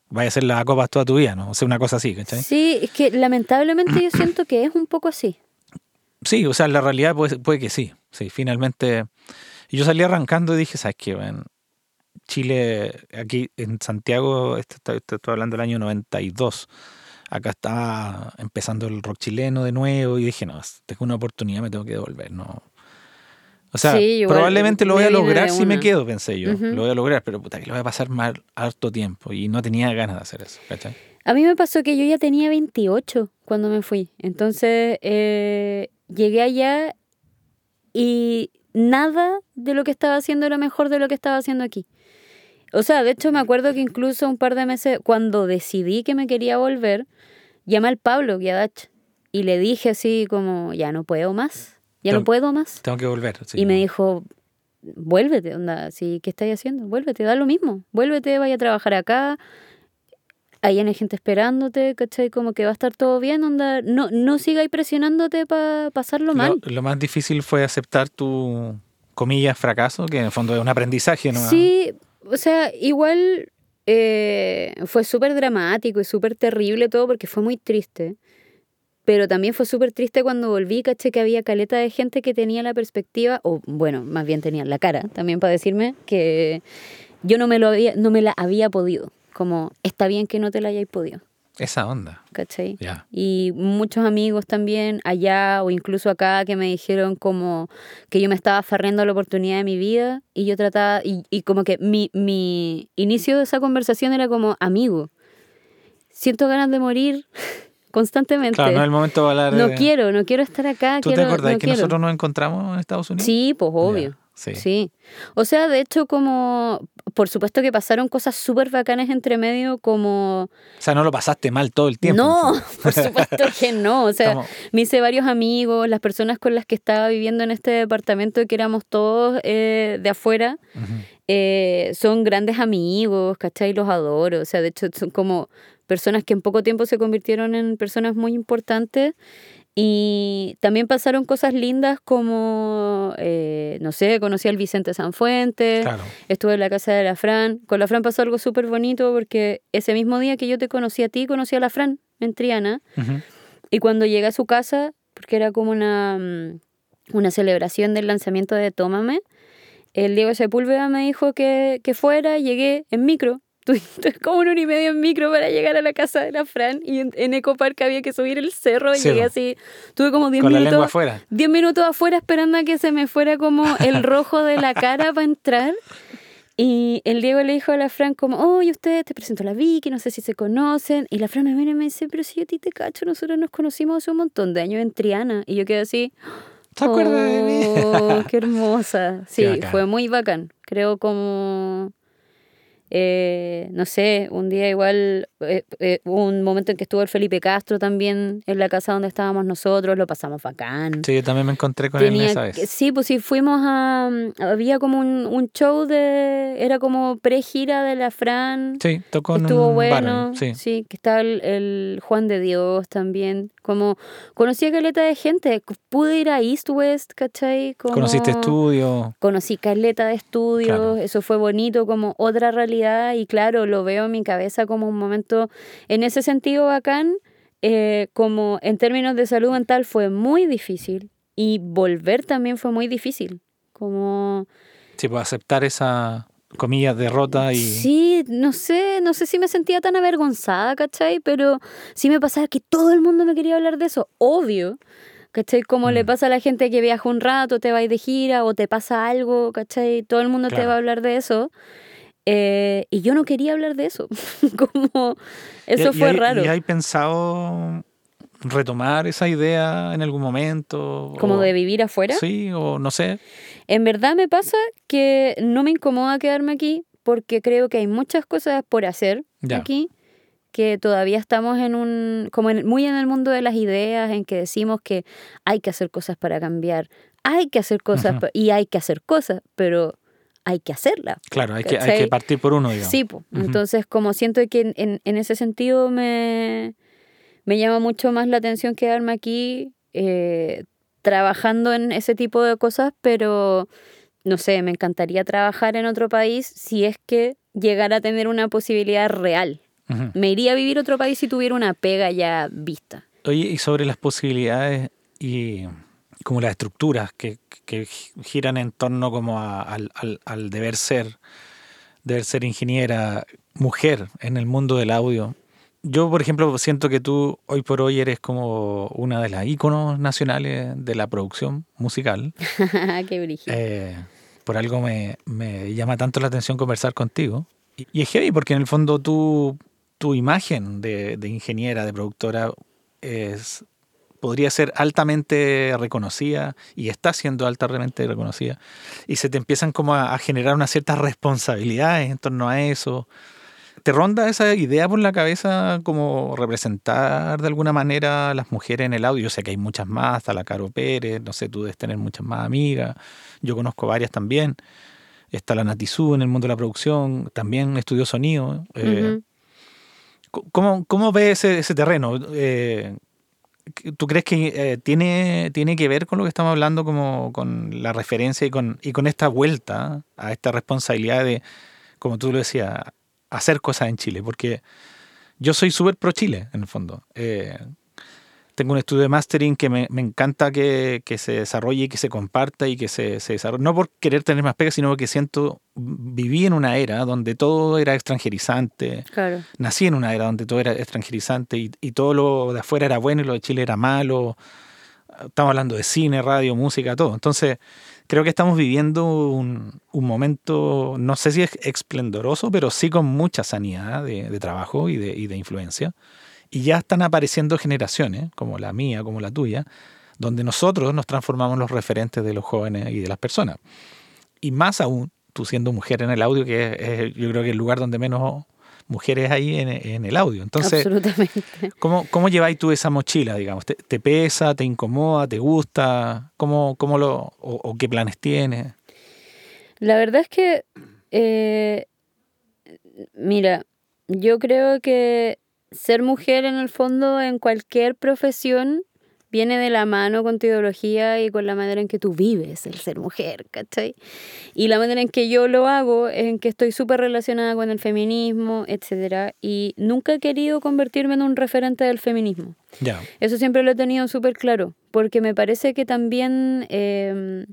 vaya a ser la copas toda tu vida, ¿no? O sea, una cosa así, ¿cachai? Sí, es que lamentablemente yo siento que es un poco así. Sí, o sea, la realidad puede, puede que sí. Sí, finalmente. Y yo salí arrancando y dije, ¿sabes qué? Bueno, Chile, aquí en Santiago, esto está- esto estoy hablando del año 92. Acá estaba empezando el rock chileno de nuevo y dije, no, tengo una oportunidad, me tengo que devolver. No. O sea, Sí, probablemente lo voy a lograr si me quedo, pensé yo. Lo voy a lograr, pero puta, que lo voy a pasar mal harto tiempo y no tenía ganas de hacer eso, ¿cachai? A mí me pasó que yo ya tenía 28 cuando me fui. Entonces eh, llegué allá y nada de lo que estaba haciendo era mejor de lo que estaba haciendo aquí. O sea, de hecho me acuerdo que incluso un par de meses, cuando decidí que me quería volver, llamé al Pablo Guiadach y le dije así como, ya no puedo más, ya no puedo más. Tengo que volver. sí. Y me dijo, vuélvete, onda, sí, ¿qué estáis haciendo? Vuélvete, da lo mismo. Vuélvete, vaya a trabajar acá. Ahí hay gente esperándote, ¿cachai? Como que va a estar todo bien, onda. No, no sigáis presionándote para pasarlo mal. Lo, lo más difícil fue aceptar tu, comillas, fracaso, que en el fondo es un aprendizaje, ¿no? Sí, o sea, igual eh, fue súper dramático y súper terrible todo porque fue muy triste. Pero también fue súper triste cuando volví, caché que había caleta de gente que tenía la perspectiva, o bueno, más bien tenían la cara también para decirme que yo no me, lo había, no me la había podido. Como, está bien que no te la hayáis podido, Esa onda, ¿cachai? ya. Y muchos amigos también allá o incluso acá que me dijeron como que yo me estaba farreando la oportunidad de mi vida y yo trataba, y, y como que mi, mi inicio de esa conversación era como, amigo, siento ganas de morir constantemente. Claro, no es el momento de hablar No de- quiero, no quiero estar acá. ¿Tú te quiero- acordás no que quiero. nosotros nos encontramos en Estados Unidos? Sí, pues obvio. Sí. Sí. O sea, de hecho, como, por supuesto que pasaron cosas súper bacanas entre medio, como... O sea, no lo pasaste mal todo el tiempo. No, por supuesto que no. O sea, Estamos- me hice varios amigos, las personas con las que estaba viviendo en este departamento, que éramos todos eh, de afuera, eh, son grandes amigos, ¿cachai? Los adoro. O sea, de hecho, son como personas que en poco tiempo se convirtieron en personas muy importantes. Y también pasaron cosas lindas como, eh, no sé, conocí al Vicente Sanfuentes, Claro. estuve en la casa de la Fran. Con la Fran pasó algo súper bonito porque ese mismo día que yo te conocí a ti, conocí a la Fran en Triana. Y cuando llegué a su casa, porque era como una, mm, una celebración del lanzamiento de Tómame, el Diego Sepúlveda me dijo que, que fuera, llegué en micro. Tuve como una hora y media en micro para llegar a la casa de la Fran y en, en Ecopark había que subir el cerro y Sí, llegué así, tuve como 10 Con la lengua minutos, afuera. 10 minutos afuera esperando a que se me fuera como el rojo de la cara para entrar. Y el Diego le dijo a la Fran como, oye, usted te presento a la Vicky, no sé si se conocen. Y la Fran me viene y me dice, pero si yo a ti te cacho, nosotros nos conocimos hace un montón de años en Triana. Y yo quedé así, ¿Te acuerdas de mí? "Oh, qué hermosa. Sí, Qué fue muy bacán. Creo como, eh, no sé, un día igual, eh, eh, hubo un momento en que estuvo el Felipe Castro también en la casa donde estábamos nosotros, lo pasamos bacán. Sí, yo también me encontré con él Tenía esa que- vez. sí, pues sí, fuimos a... Había como un, un show de... Era como pre-gira de la Fran. Sí, tocó en estuvo un bueno. bar, sí. sí. que estaba el, el Juan de Dios también. Como conocí a caleta de gente. Pude ir a East West, ¿cachai? Como, Conociste estudio. Conocí caleta de estudios. Claro. Eso fue bonito, como otra realidad. Y claro, lo veo en mi cabeza como un momento, en ese sentido, bacán. eh, como en términos de salud mental fue muy difícil. Y volver también fue muy difícil. Como... Sí, pues aceptar esa. comillas, derrota y... Sí, no sé, no sé si me sentía tan avergonzada, ¿cachai? Pero sí me pasaba que todo el mundo me quería hablar de eso, obvio. ¿Cachai? Como le Mm. pasa a la gente que viaja un rato, te vais de gira o te pasa algo, ¿cachai? Todo el mundo te Claro. va a hablar de eso. Eh, y yo no quería hablar de eso. Como eso ¿Y- y fue hay- raro. ¿Y hay pensado retomar esa idea en algún momento? Como O- de vivir afuera. Sí, o no sé. En verdad me pasa que no me incomoda quedarme aquí porque creo que hay muchas cosas por hacer Ya. aquí que todavía estamos en un como en- muy en el mundo de las ideas en que decimos que hay que hacer cosas para cambiar, hay que hacer cosas y hay que hacer cosas, pero hay que hacerlas. Claro, hay que, hay que partir por uno, digamos. Sí. Ujú. entonces como siento que en, en- en ese sentido me, me llama mucho más la atención quedarme aquí eh, trabajando en ese tipo de cosas, pero no sé, me encantaría trabajar en otro país si es que llegara a tener una posibilidad real. Me iría a vivir a otro país si tuviera una pega ya vista. Oye, y sobre las posibilidades y como las estructuras que, que giran en torno como a- al, al- al deber ser, deber ser ingeniera, mujer en el mundo del audio. Yo, por ejemplo, siento que tú hoy por hoy eres como una de las íconos nacionales de la producción musical. Qué brígido. Eh, por algo me, me llama tanto la atención conversar contigo. Y, y es heavy porque en el fondo tú, tu imagen de, de ingeniera, de productora, es, podría ser altamente reconocida y está siendo altamente reconocida. Y se te empiezan como a, a generar unas ciertas responsabilidades en torno a eso. ¿Te ronda esa idea por la cabeza como representar de alguna manera a las mujeres en el audio? Yo sé que hay muchas más, está la Caro Pérez, no sé, tú debes tener muchas más amigas, yo conozco varias también. Está la Natizú en el mundo de la producción, también estudió sonido. eh. ¿cómo, ¿Cómo ves ese, ese terreno? Eh, ¿Tú crees que eh, tiene, tiene que ver con lo que estamos hablando, como con la referencia y con, y con esta vuelta a esta responsabilidad de, como tú lo decías, hacer cosas en Chile? Porque yo soy súper pro Chile, en el fondo. Eh, tengo un estudio de mastering que me, me encanta que, que se desarrolle y que se comparta y que se, se desarrolle. No por querer tener más pegas, sino porque siento, viví en una era donde todo era extranjerizante Claro. nací en una era donde todo era extranjerizante y, y todo lo de afuera era bueno y lo de Chile era malo. Estamos hablando de cine, radio, música, todo. Entonces, creo que estamos viviendo un, un momento, no sé si es esplendoroso, pero sí con mucha sanidad de, de trabajo y de, y de influencia. Y ya están apareciendo generaciones, como la mía, como la tuya, donde nosotros nos transformamos en los referentes de los jóvenes y de las personas. Y más aún, tú siendo mujer en el audio, que es, es, yo creo que el lugar donde menos mujeres hay en, en el audio. Entonces, Absolutamente. ¿cómo, ¿cómo lleváis tú esa mochila, digamos? ¿Te, te pesa, te incomoda, te gusta? ¿Cómo, cómo lo, o, o qué planes tienes? La verdad es que, eh, mira, yo creo que ser mujer en el fondo en cualquier profesión viene de la mano con tu ideología y con la manera en que tú vives el ser mujer, ¿cachai? Y la manera en que yo lo hago es en que estoy súper relacionada con el feminismo, etcétera, y nunca he querido convertirme en un referente del feminismo. Eso siempre lo he tenido súper claro, porque me parece que también eh,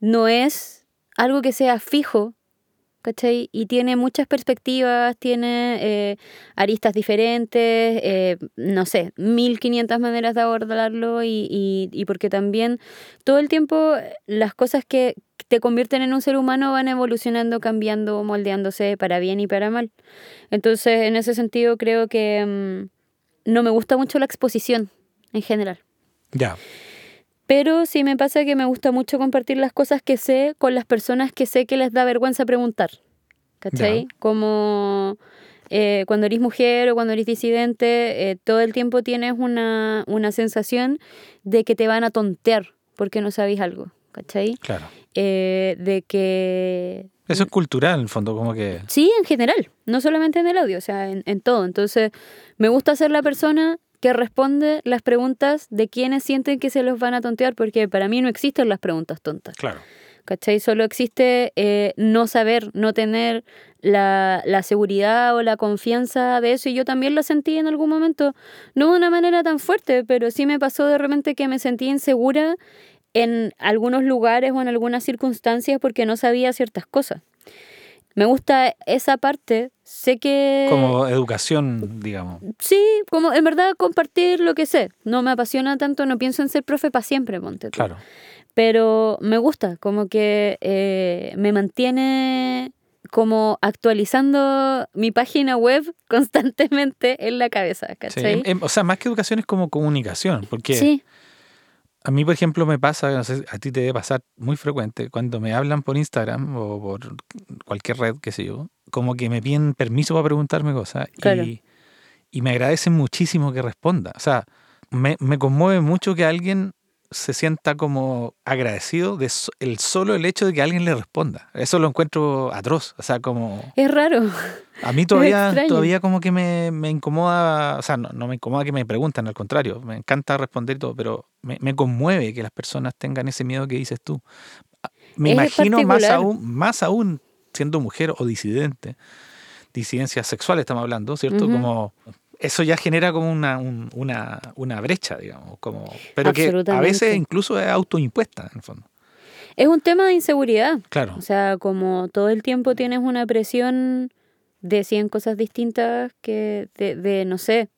no es algo que sea fijo, Y tiene muchas perspectivas, tiene eh, aristas diferentes, eh, no sé, 1500 maneras de abordarlo y, y, y porque también todo el tiempo las cosas que te convierten en un ser humano van evolucionando, cambiando, moldeándose para bien y para mal. Entonces, en ese sentido, creo que mm, no me gusta mucho la exposición en general. ya. Pero sí me pasa que me gusta mucho compartir las cosas que sé con las personas que sé que les da vergüenza preguntar. ¿Cachai? Ya. Como eh, cuando eres mujer o cuando eres disidente, eh, todo el tiempo tienes una, una sensación de que te van a tontear porque no sabes algo. ¿Cachai? Claro. Eh, de que Eso es cultural, en el fondo, como que... Sí, en general, no solamente en el audio, o sea, en, en todo. Entonces, me gusta ser la persona que responde las preguntas de quienes sienten que se los van a tontear, porque para mí no existen las preguntas tontas, Claro. ¿cachai? Solo existe eh, no saber, no tener la, la seguridad o la confianza de eso, y yo también lo sentí en algún momento, no de una manera tan fuerte, pero sí me pasó de repente que me sentí insegura en algunos lugares o en algunas circunstancias porque no sabía ciertas cosas. Me gusta esa parte. Sé que... Como educación, digamos. Sí, como en verdad compartir lo que sé. No me apasiona tanto, no pienso en ser profe para siempre, ponte tú. Claro. Pero me gusta, como que eh, me mantiene como actualizando mi página web constantemente en la cabeza, ¿cachai? em- em, o sea, más que educación es como comunicación, porque Sí, a mí, por ejemplo, me pasa, no sé, a ti te debe pasar muy frecuente, cuando me hablan por Instagram o por cualquier red, qué sé yo, como que me piden permiso para preguntarme cosas Claro. y, y me agradecen muchísimo que responda. O sea, me, me conmueve mucho que alguien se sienta como agradecido de so- el solo el hecho de que alguien le responda. Eso lo encuentro atroz. O sea, como es raro. a mí todavía, todavía como que me, me incomoda, o sea, no, no me incomoda que me preguntan, al contrario, me encanta responder y todo, pero me, me conmueve que las personas tengan ese miedo que dices tú. Me Es imagino más aún, más aún siendo mujer o disidente, disidencias sexuales estamos hablando, ¿cierto? Como eso ya genera como una, un- una, una brecha, digamos, como, pero que a veces incluso es autoimpuesta, en el fondo. Es un tema de inseguridad. Claro, O sea, como todo el tiempo tienes una presión de 100 cosas distintas que de, de, no sé,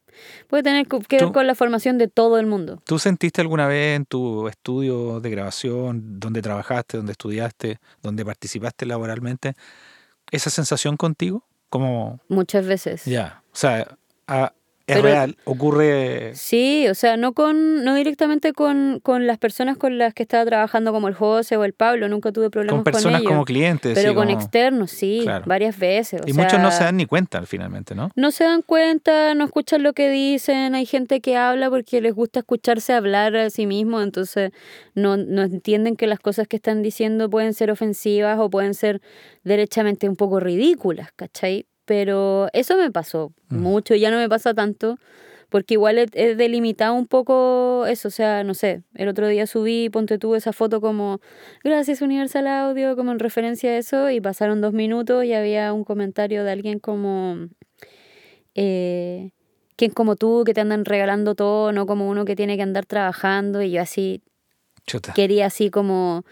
puede tener que ver con la formación de todo el mundo. ¿Tú sentiste alguna vez en tu estudio de grabación, donde trabajaste, donde estudiaste, donde participaste laboralmente, esa sensación contigo? Como, Muchas veces. ya, o sea, a- es Pero- real, ocurre... Sí, o sea, no con no directamente con, con las personas con las que estaba trabajando como el José o el Pablo, nunca tuve problemas Con con, personas ellos. como clientes. pero sí, con como- externos, sí, Claro. varias veces. o Y muchos no se dan ni cuenta finalmente, ¿no? No se dan cuenta, no escuchan lo que dicen, hay gente que habla porque les gusta escucharse hablar a sí mismo, entonces no, no entienden que las cosas que están diciendo pueden ser ofensivas o pueden ser derechamente un poco ridículas, ¿cachai? Pero eso me pasó Mm. mucho, ya no me pasa tanto, porque igual he, delimitado un poco eso, o sea, no sé, el otro día subí, ponte tú esa foto como, gracias Universal Audio, como en referencia a eso, y pasaron dos minutos y había un comentario de alguien como, eh, ¿quién como tú que te andan regalando todo, no como uno que tiene que andar trabajando? Y yo así Chuta. quería así como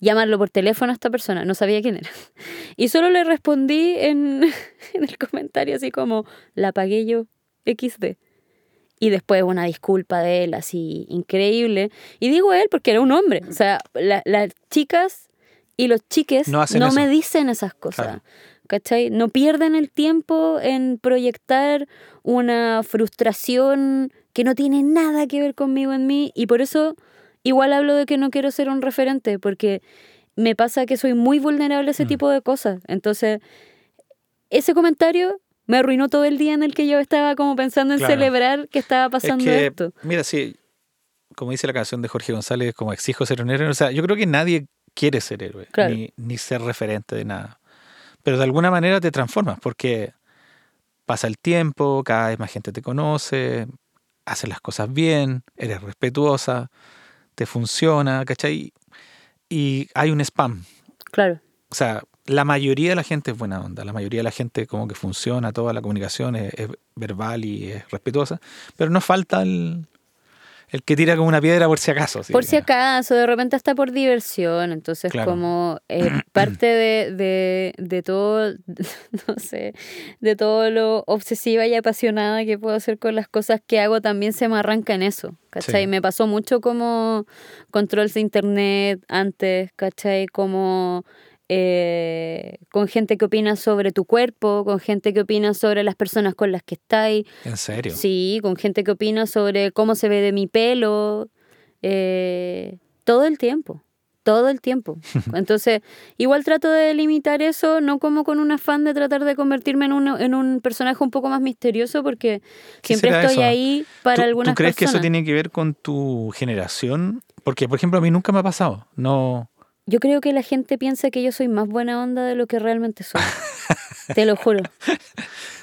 llamarlo por teléfono a esta persona, no sabía quién era. Y solo le respondí en, en el comentario así como, la pagué yo, XD. Y después una disculpa de él, así increíble. Y digo él porque era un hombre. O sea, la- las chicas y los chiques No no me dicen esas cosas. Claro. ¿Cachai? No pierden el tiempo en proyectar una frustración que no tiene nada que ver conmigo en mí. Y por eso igual hablo de que no quiero ser un referente, porque me pasa que soy muy vulnerable a ese Mm. tipo de cosas. Entonces, ese comentario me arruinó todo el día en el que yo estaba como pensando en Claro. celebrar que estaba Es pasando que, esto. mira, sí, como dice la canción de Jorge González, como exijo ser un héroe, o sea, yo creo que nadie quiere ser héroe, Claro. ni, ni ser referente de nada. Pero de alguna manera te transformas, porque pasa el tiempo, cada vez más gente te conoce, haces las cosas bien, eres respetuosa, te funciona, ¿cachai? Y hay un spam. Claro. O sea, la mayoría de la gente es buena onda, la mayoría de la gente como que funciona, toda la comunicación es, es verbal y es respetuosa, pero no falta el, el que tira como una piedra por si acaso. ¿sí? Por si acaso, de repente hasta por diversión. Entonces, Claro. como eh, parte de, de, de todo, no sé, de todo lo obsesiva y apasionada que puedo hacer con las cosas que hago, también se me arranca en eso. ¿Cachai? Sí. Me pasó mucho como controles de internet antes, ¿cachai? Como eh, con gente que opina sobre tu cuerpo, con gente que opina sobre las personas con las que estáis. En serio. Sí, con gente que opina sobre cómo se ve de mi pelo, eh, todo el tiempo, todo el tiempo. Entonces, igual trato de limitar eso, no como con un afán de tratar de convertirme en un, en un personaje un poco más misterioso, porque ¿Qué siempre estoy eso? ahí para ¿Tú, algunas tú crees que eso personas. tiene que ver con tu generación? Porque, por ejemplo, a mí nunca me ha pasado. No. Yo creo que la gente piensa que yo soy más buena onda de lo que realmente soy. Te lo juro.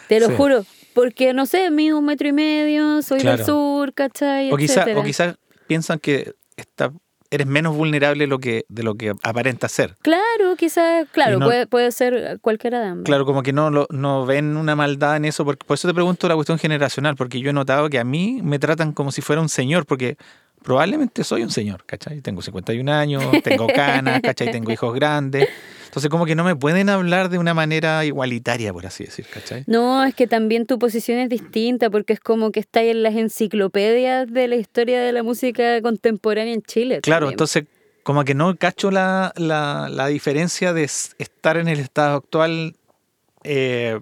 Te lo Sí. juro. Porque, no sé, mido un metro y medio, soy Claro. del sur, ¿cachai? O quizás quizá piensan que está, eres menos vulnerable lo que, de lo que aparenta ser. Claro, quizás, claro, no- puede, puede ser cualquiera de ambos. Claro, como que no, lo- no ven una maldad en eso. Porque, por eso te pregunto la cuestión generacional, porque yo he notado que a mí me tratan como si fuera un señor, porque probablemente soy un señor, ¿cachai? Tengo 51 años, tengo canas, ¿cachai? Tengo hijos grandes, Entonces como que no me pueden hablar de una manera igualitaria, por así decir, ¿cachai? No, es que también tu posición es distinta porque es como que está en las enciclopedias de la historia de la música contemporánea en Chile. Claro, también. entonces como que no cacho la, la, la diferencia de estar en el estado actual eh,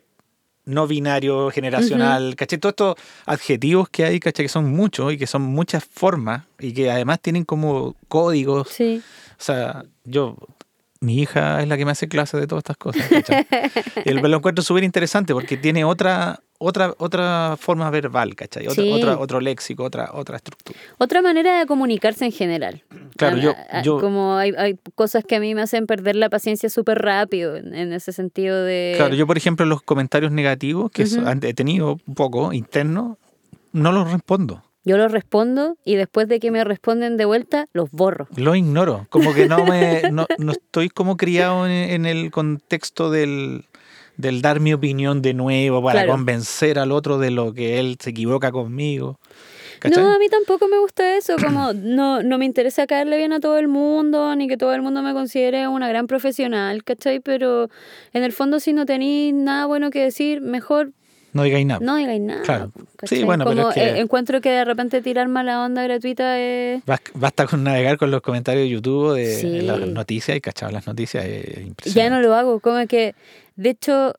no binario, generacional, ¿cachai? Todos estos adjetivos que hay, ¿cachai? Que son muchos y que son muchas formas y que además tienen como códigos. Sí. O sea, yo, mi hija es la que me hace clase de todas estas cosas. y lo encuentro súper interesante porque tiene otra, otra, otra forma verbal, ¿cachai? Otra, Sí. otra- otro léxico, otra, otra estructura. Otra manera de comunicarse en general. Claro, A- yo- a- yo- Como hay, hay cosas que a mí me hacen perder la paciencia súper rápido en, en ese sentido de... Claro, yo por ejemplo los comentarios negativos que he tenido un poco internos, no los respondo. Yo los respondo y después de que me responden de vuelta, los borro. Los ignoro. Como que no me no, no estoy como criado en, en el contexto del, del dar mi opinión de nuevo para Claro. convencer al otro de lo que él se equivoca conmigo. ¿Cachai? No, a mí tampoco me gusta eso, como no, no me interesa caerle bien a todo el mundo, ni que todo el mundo me considere una gran profesional, ¿cachai? Pero en el fondo si no tenéis nada bueno que decir, mejor No digáis nada. no digáis nada. Claro. ¿cachai? Sí, bueno, pero como es que- eh, encuentro que de repente tirar mala onda gratuita es... Bas- Basta con navegar con los comentarios de YouTube de Sí. las noticias y cachar las noticias. Es. Ya no lo hago, como que, de hecho,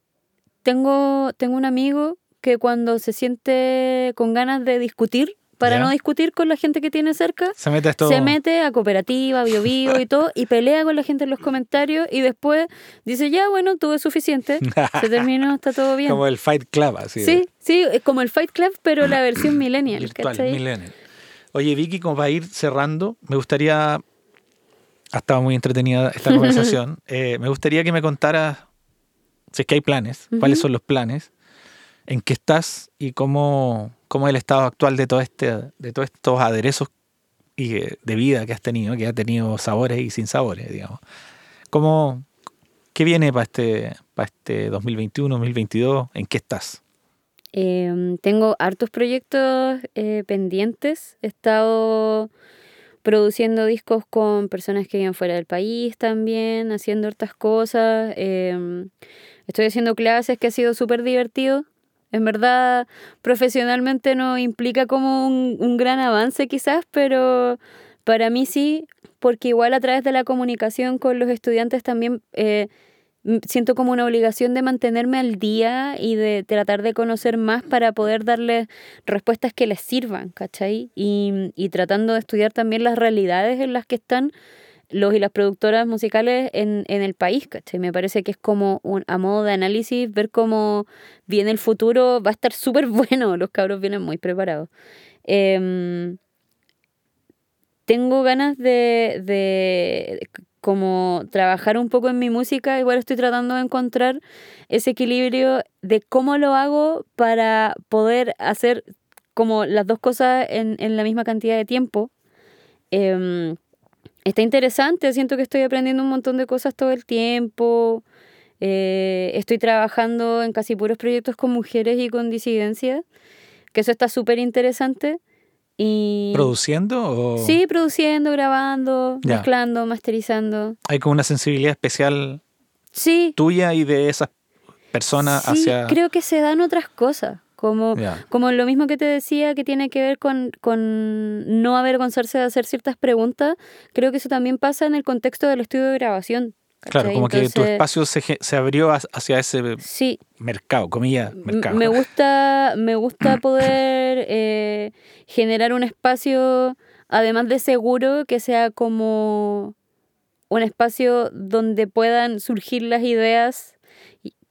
tengo, tengo un amigo que cuando se siente con ganas de discutir, para no discutir con la gente que tiene cerca, Se mete esto. se mete a cooperativa, bio, bio y todo, y pelea con la gente en los comentarios y después dice, ya, bueno, tuve suficiente, se terminó, está todo bien. Como el Fight Club, así. Sí, sí, es como el Fight Club, pero la versión millennial, virtual, millennial. Oye, Vicky, como para ir cerrando, me gustaría. Ha estado muy entretenida esta conversación. eh, me gustaría que me contaras, si es que hay planes, cuáles son los planes, en qué estás y cómo, cómo es el estado actual de todo este, de todos estos aderezos y eh, de vida que has tenido, que ha tenido sabores y sin sabores, digamos. ¿Cómo, ¿Qué viene para este, para este 2021, 2022? ¿En qué estás? Em, tengo hartos proyectos eh, pendientes. He estado produciendo discos con personas que viven fuera del país también, haciendo hartas cosas. Em, estoy haciendo clases que ha sido súper divertido. En verdad, profesionalmente no implica como un, un gran avance quizás, pero para mí sí, porque igual a través de la comunicación con los estudiantes también eh, siento como una obligación de mantenerme al día y de tratar de conocer más para poder darles respuestas que les sirvan, ¿cachai? Y, y tratando de estudiar también las realidades en las que están los y las productoras musicales en, en el país, ¿cachai? Me parece que es como un, a modo de análisis, ver cómo viene el futuro, va a estar súper bueno, los cabros vienen muy preparados. Em, tengo ganas de, de como trabajar un poco en mi música, igual estoy tratando de encontrar ese equilibrio de cómo lo hago para poder hacer como las dos cosas en, en la misma cantidad de tiempo. Em, está interesante, siento que estoy aprendiendo un montón de cosas todo el tiempo. Eh, estoy trabajando en casi puros proyectos con mujeres y con disidencias, que eso está súper interesante. Y ¿Produciendo o Sí, produciendo, grabando, Ya. mezclando, masterizando. hay como una sensibilidad especial Sí, tuya y de esas personas sí, hacia... creo que se dan otras cosas. Como, como lo mismo que te decía que tiene que ver con, con no avergonzarse de hacer ciertas preguntas, creo que eso también pasa en el contexto del estudio de grabación. Claro, como que tu espacio se, se abrió ha- hacia ese Sí, mercado, comillas, mercado. Me gusta, me gusta poder eh, generar un espacio, además de seguro, que sea como un espacio donde puedan surgir las ideas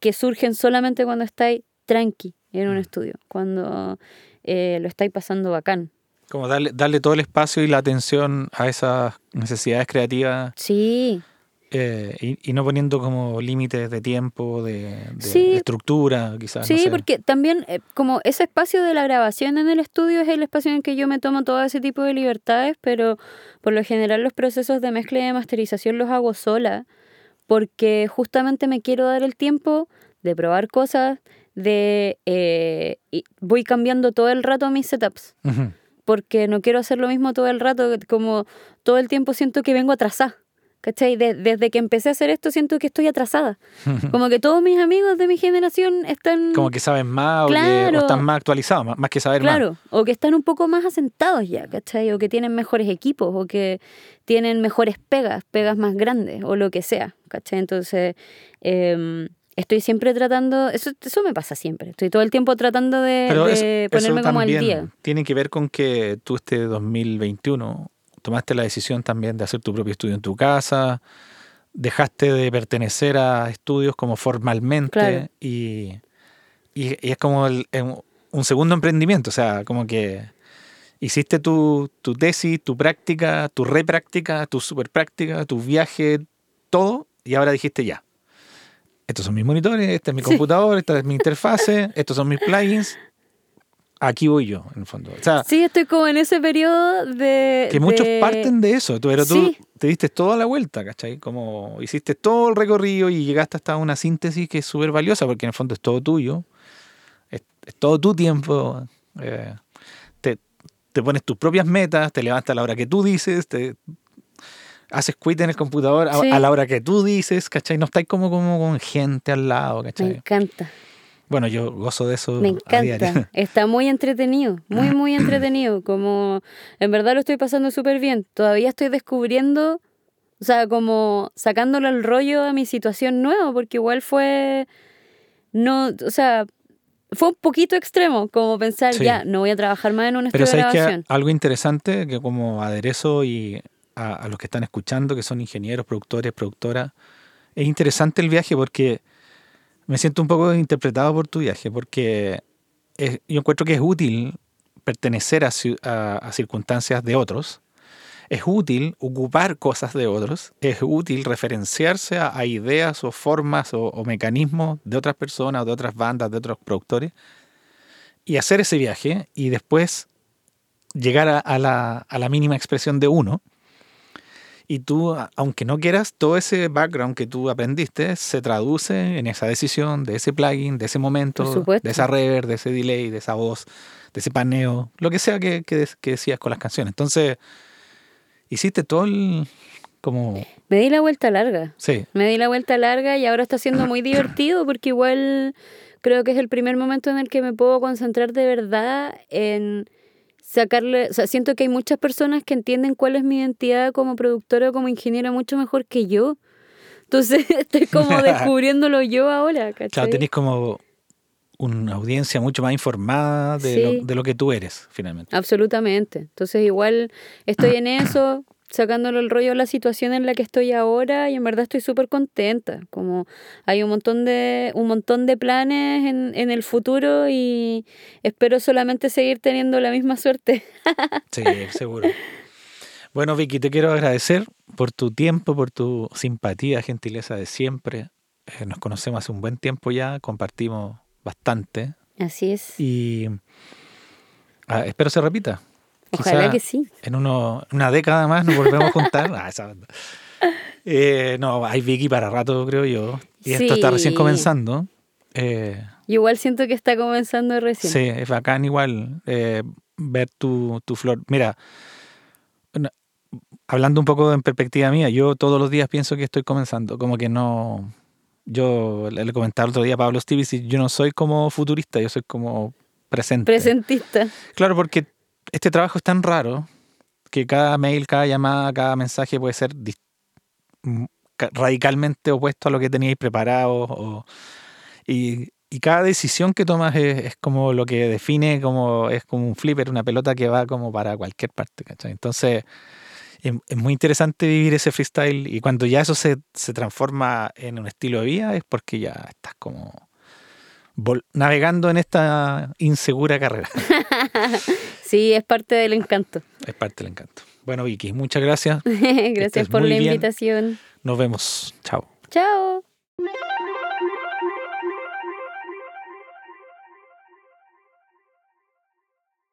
que surgen solamente cuando estáis tranqui en un estudio, cuando eh, lo estáis pasando bacán. Como darle, darle todo el espacio y la atención a esas necesidades creativas Sí, eh, y, y no poniendo como límites de tiempo, de, de- Sí. de estructura, quizás. Sí, no sé. porque también eh, como ese espacio de la grabación en el estudio es el espacio en el que yo me tomo todo ese tipo de libertades, pero por lo general los procesos de mezcla y de masterización los hago sola, porque justamente me quiero dar el tiempo de probar cosas, de eh, voy cambiando todo el rato mis setups, Ujú. porque no quiero hacer lo mismo todo el rato, como todo el tiempo siento que vengo atrasada. ¿Cachai? De- desde que empecé a hacer esto siento que estoy atrasada. Como que todos mis amigos de mi generación están... Como que sabes más o, que, Claro. o estás más actualizado, más, más que saber más. Claro, o que están un poco más asentados ya, ¿cachai? O que tienen mejores equipos, o que tienen mejores pegas, pegas más grandes, o lo que sea, ¿cachai? Entonces, em, estoy siempre tratando, eso, eso me pasa siempre, estoy todo el tiempo tratando de, Pero de eso, eso ponerme como al día. tiene que ver con que tú este 2021 tomaste la decisión también de hacer tu propio estudio en tu casa, dejaste de pertenecer a estudios como formalmente Claro. y, y- y es como el- em, un segundo emprendimiento, o sea, como que hiciste tu, tu tesis, tu práctica, tu repráctica, tu super práctica, tu viaje, todo, y ahora dijiste ya. Estos son mis monitores, este es mi Sí. computador, esta es mi interfase, estos son mis plugins. Aquí voy yo, en el fondo. O sea, Sí, estoy como en ese periodo de... que muchos parten de eso, pero tú te diste toda la vuelta, ¿cachai? Como hiciste todo el recorrido y llegaste hasta una síntesis que es súper valiosa porque en el fondo es todo tuyo, es, es todo tu tiempo, eh, te, te pones tus propias metas, te levantas a la hora que tú dices, te haces quit en el computador a, Sí. a la hora que tú dices, ¿cachai? No estáis como, como con gente al lado, Me ¿cachai? encanta, Bueno, yo gozo de eso me a diario. encanta. Está muy entretenido, muy, muy entretenido. Como en verdad lo estoy pasando súper bien. Todavía estoy descubriendo, o sea, como sacándole el rollo a mi situación nueva, porque igual fue, no, o sea, fue un poquito extremo, como pensar, Sí. ya, no voy a trabajar más en un Pero estudio de sabes que grabación. algo interesante que como aderezo y a, a los que están escuchando, que son ingenieros, productores, productoras, es interesante el viaje porque me siento un poco interpretado por tu viaje, porque yo encuentro que es útil pertenecer a, a- circunstancias de otros, es útil ocupar cosas de otros, es útil referenciarse a, ideas o formas o, mecanismos de otras personas, de otras bandas, de otros productores, y hacer ese viaje y después llegar a, la, a la mínima expresión de uno. Y tú, aunque no quieras, todo ese background que tú aprendiste se traduce en esa decisión de ese plugin, de ese momento, de esa reverb, de ese delay, de esa voz, de ese paneo, lo que sea que, que, que decías con las canciones. Entonces, hiciste todo el... como... Me di la vuelta larga. Sí, Me di la vuelta larga y ahora está siendo muy divertido porque igual creo que es el primer momento en el que me puedo concentrar de verdad en sacarle, o sea, siento que hay muchas personas que entienden cuál es mi identidad como productora o como ingeniera mucho mejor que yo. Entonces estoy como descubriéndolo yo ahora, ¿cachai? claro, tenés como una audiencia mucho más informada de, Sí. lo, de lo que tú eres, finalmente. Absolutamente. Entonces igual estoy en eso, sacándole el rollo a la situación en la que estoy ahora y en verdad estoy súper contenta. Como hay un montón de, un montón de planes en, en el futuro y espero solamente seguir teniendo la misma suerte. Sí, seguro. Bueno, Vicky, te quiero agradecer por tu tiempo, por tu simpatía, gentileza de siempre. Eh, nos conocemos hace un buen tiempo ya, compartimos bastante Así es. y ah, espero se repita. Ojalá Quizá que sí. En uno- una década más nos volvemos a juntar. Ah, esa banda. Eh, no, hay Vicky para rato, creo yo. Y esto está recién Sí. comenzando. Eh, igual siento que está comenzando recién. Sí, es bacán igual eh, ver tu, tu flor. Mira, hablando un poco en perspectiva mía, yo todos los días pienso que estoy comenzando, como que no... Yo le, comentaba el otro día a Pablo Stivis y yo no soy como futurista, yo soy como presente. Presentista. Claro, porque este trabajo es tan raro que cada mail, cada llamada, cada mensaje puede ser mm, ca- radicalmente opuesto a lo que teníais preparado. y, cada decisión que tomas es, como lo que define, como es como un flipper, una pelota que va como para cualquier parte. ¿cachai? Entonces, es, muy interesante vivir ese freestyle y cuando ya eso se, se transforma en un estilo de vida es porque ya estás como navegando en esta insegura carrera. Sí, es parte del encanto. Es parte del encanto. Bueno, Vicky, muchas gracias. Gracias por la bien. invitación. Nos vemos. Chao. Chao.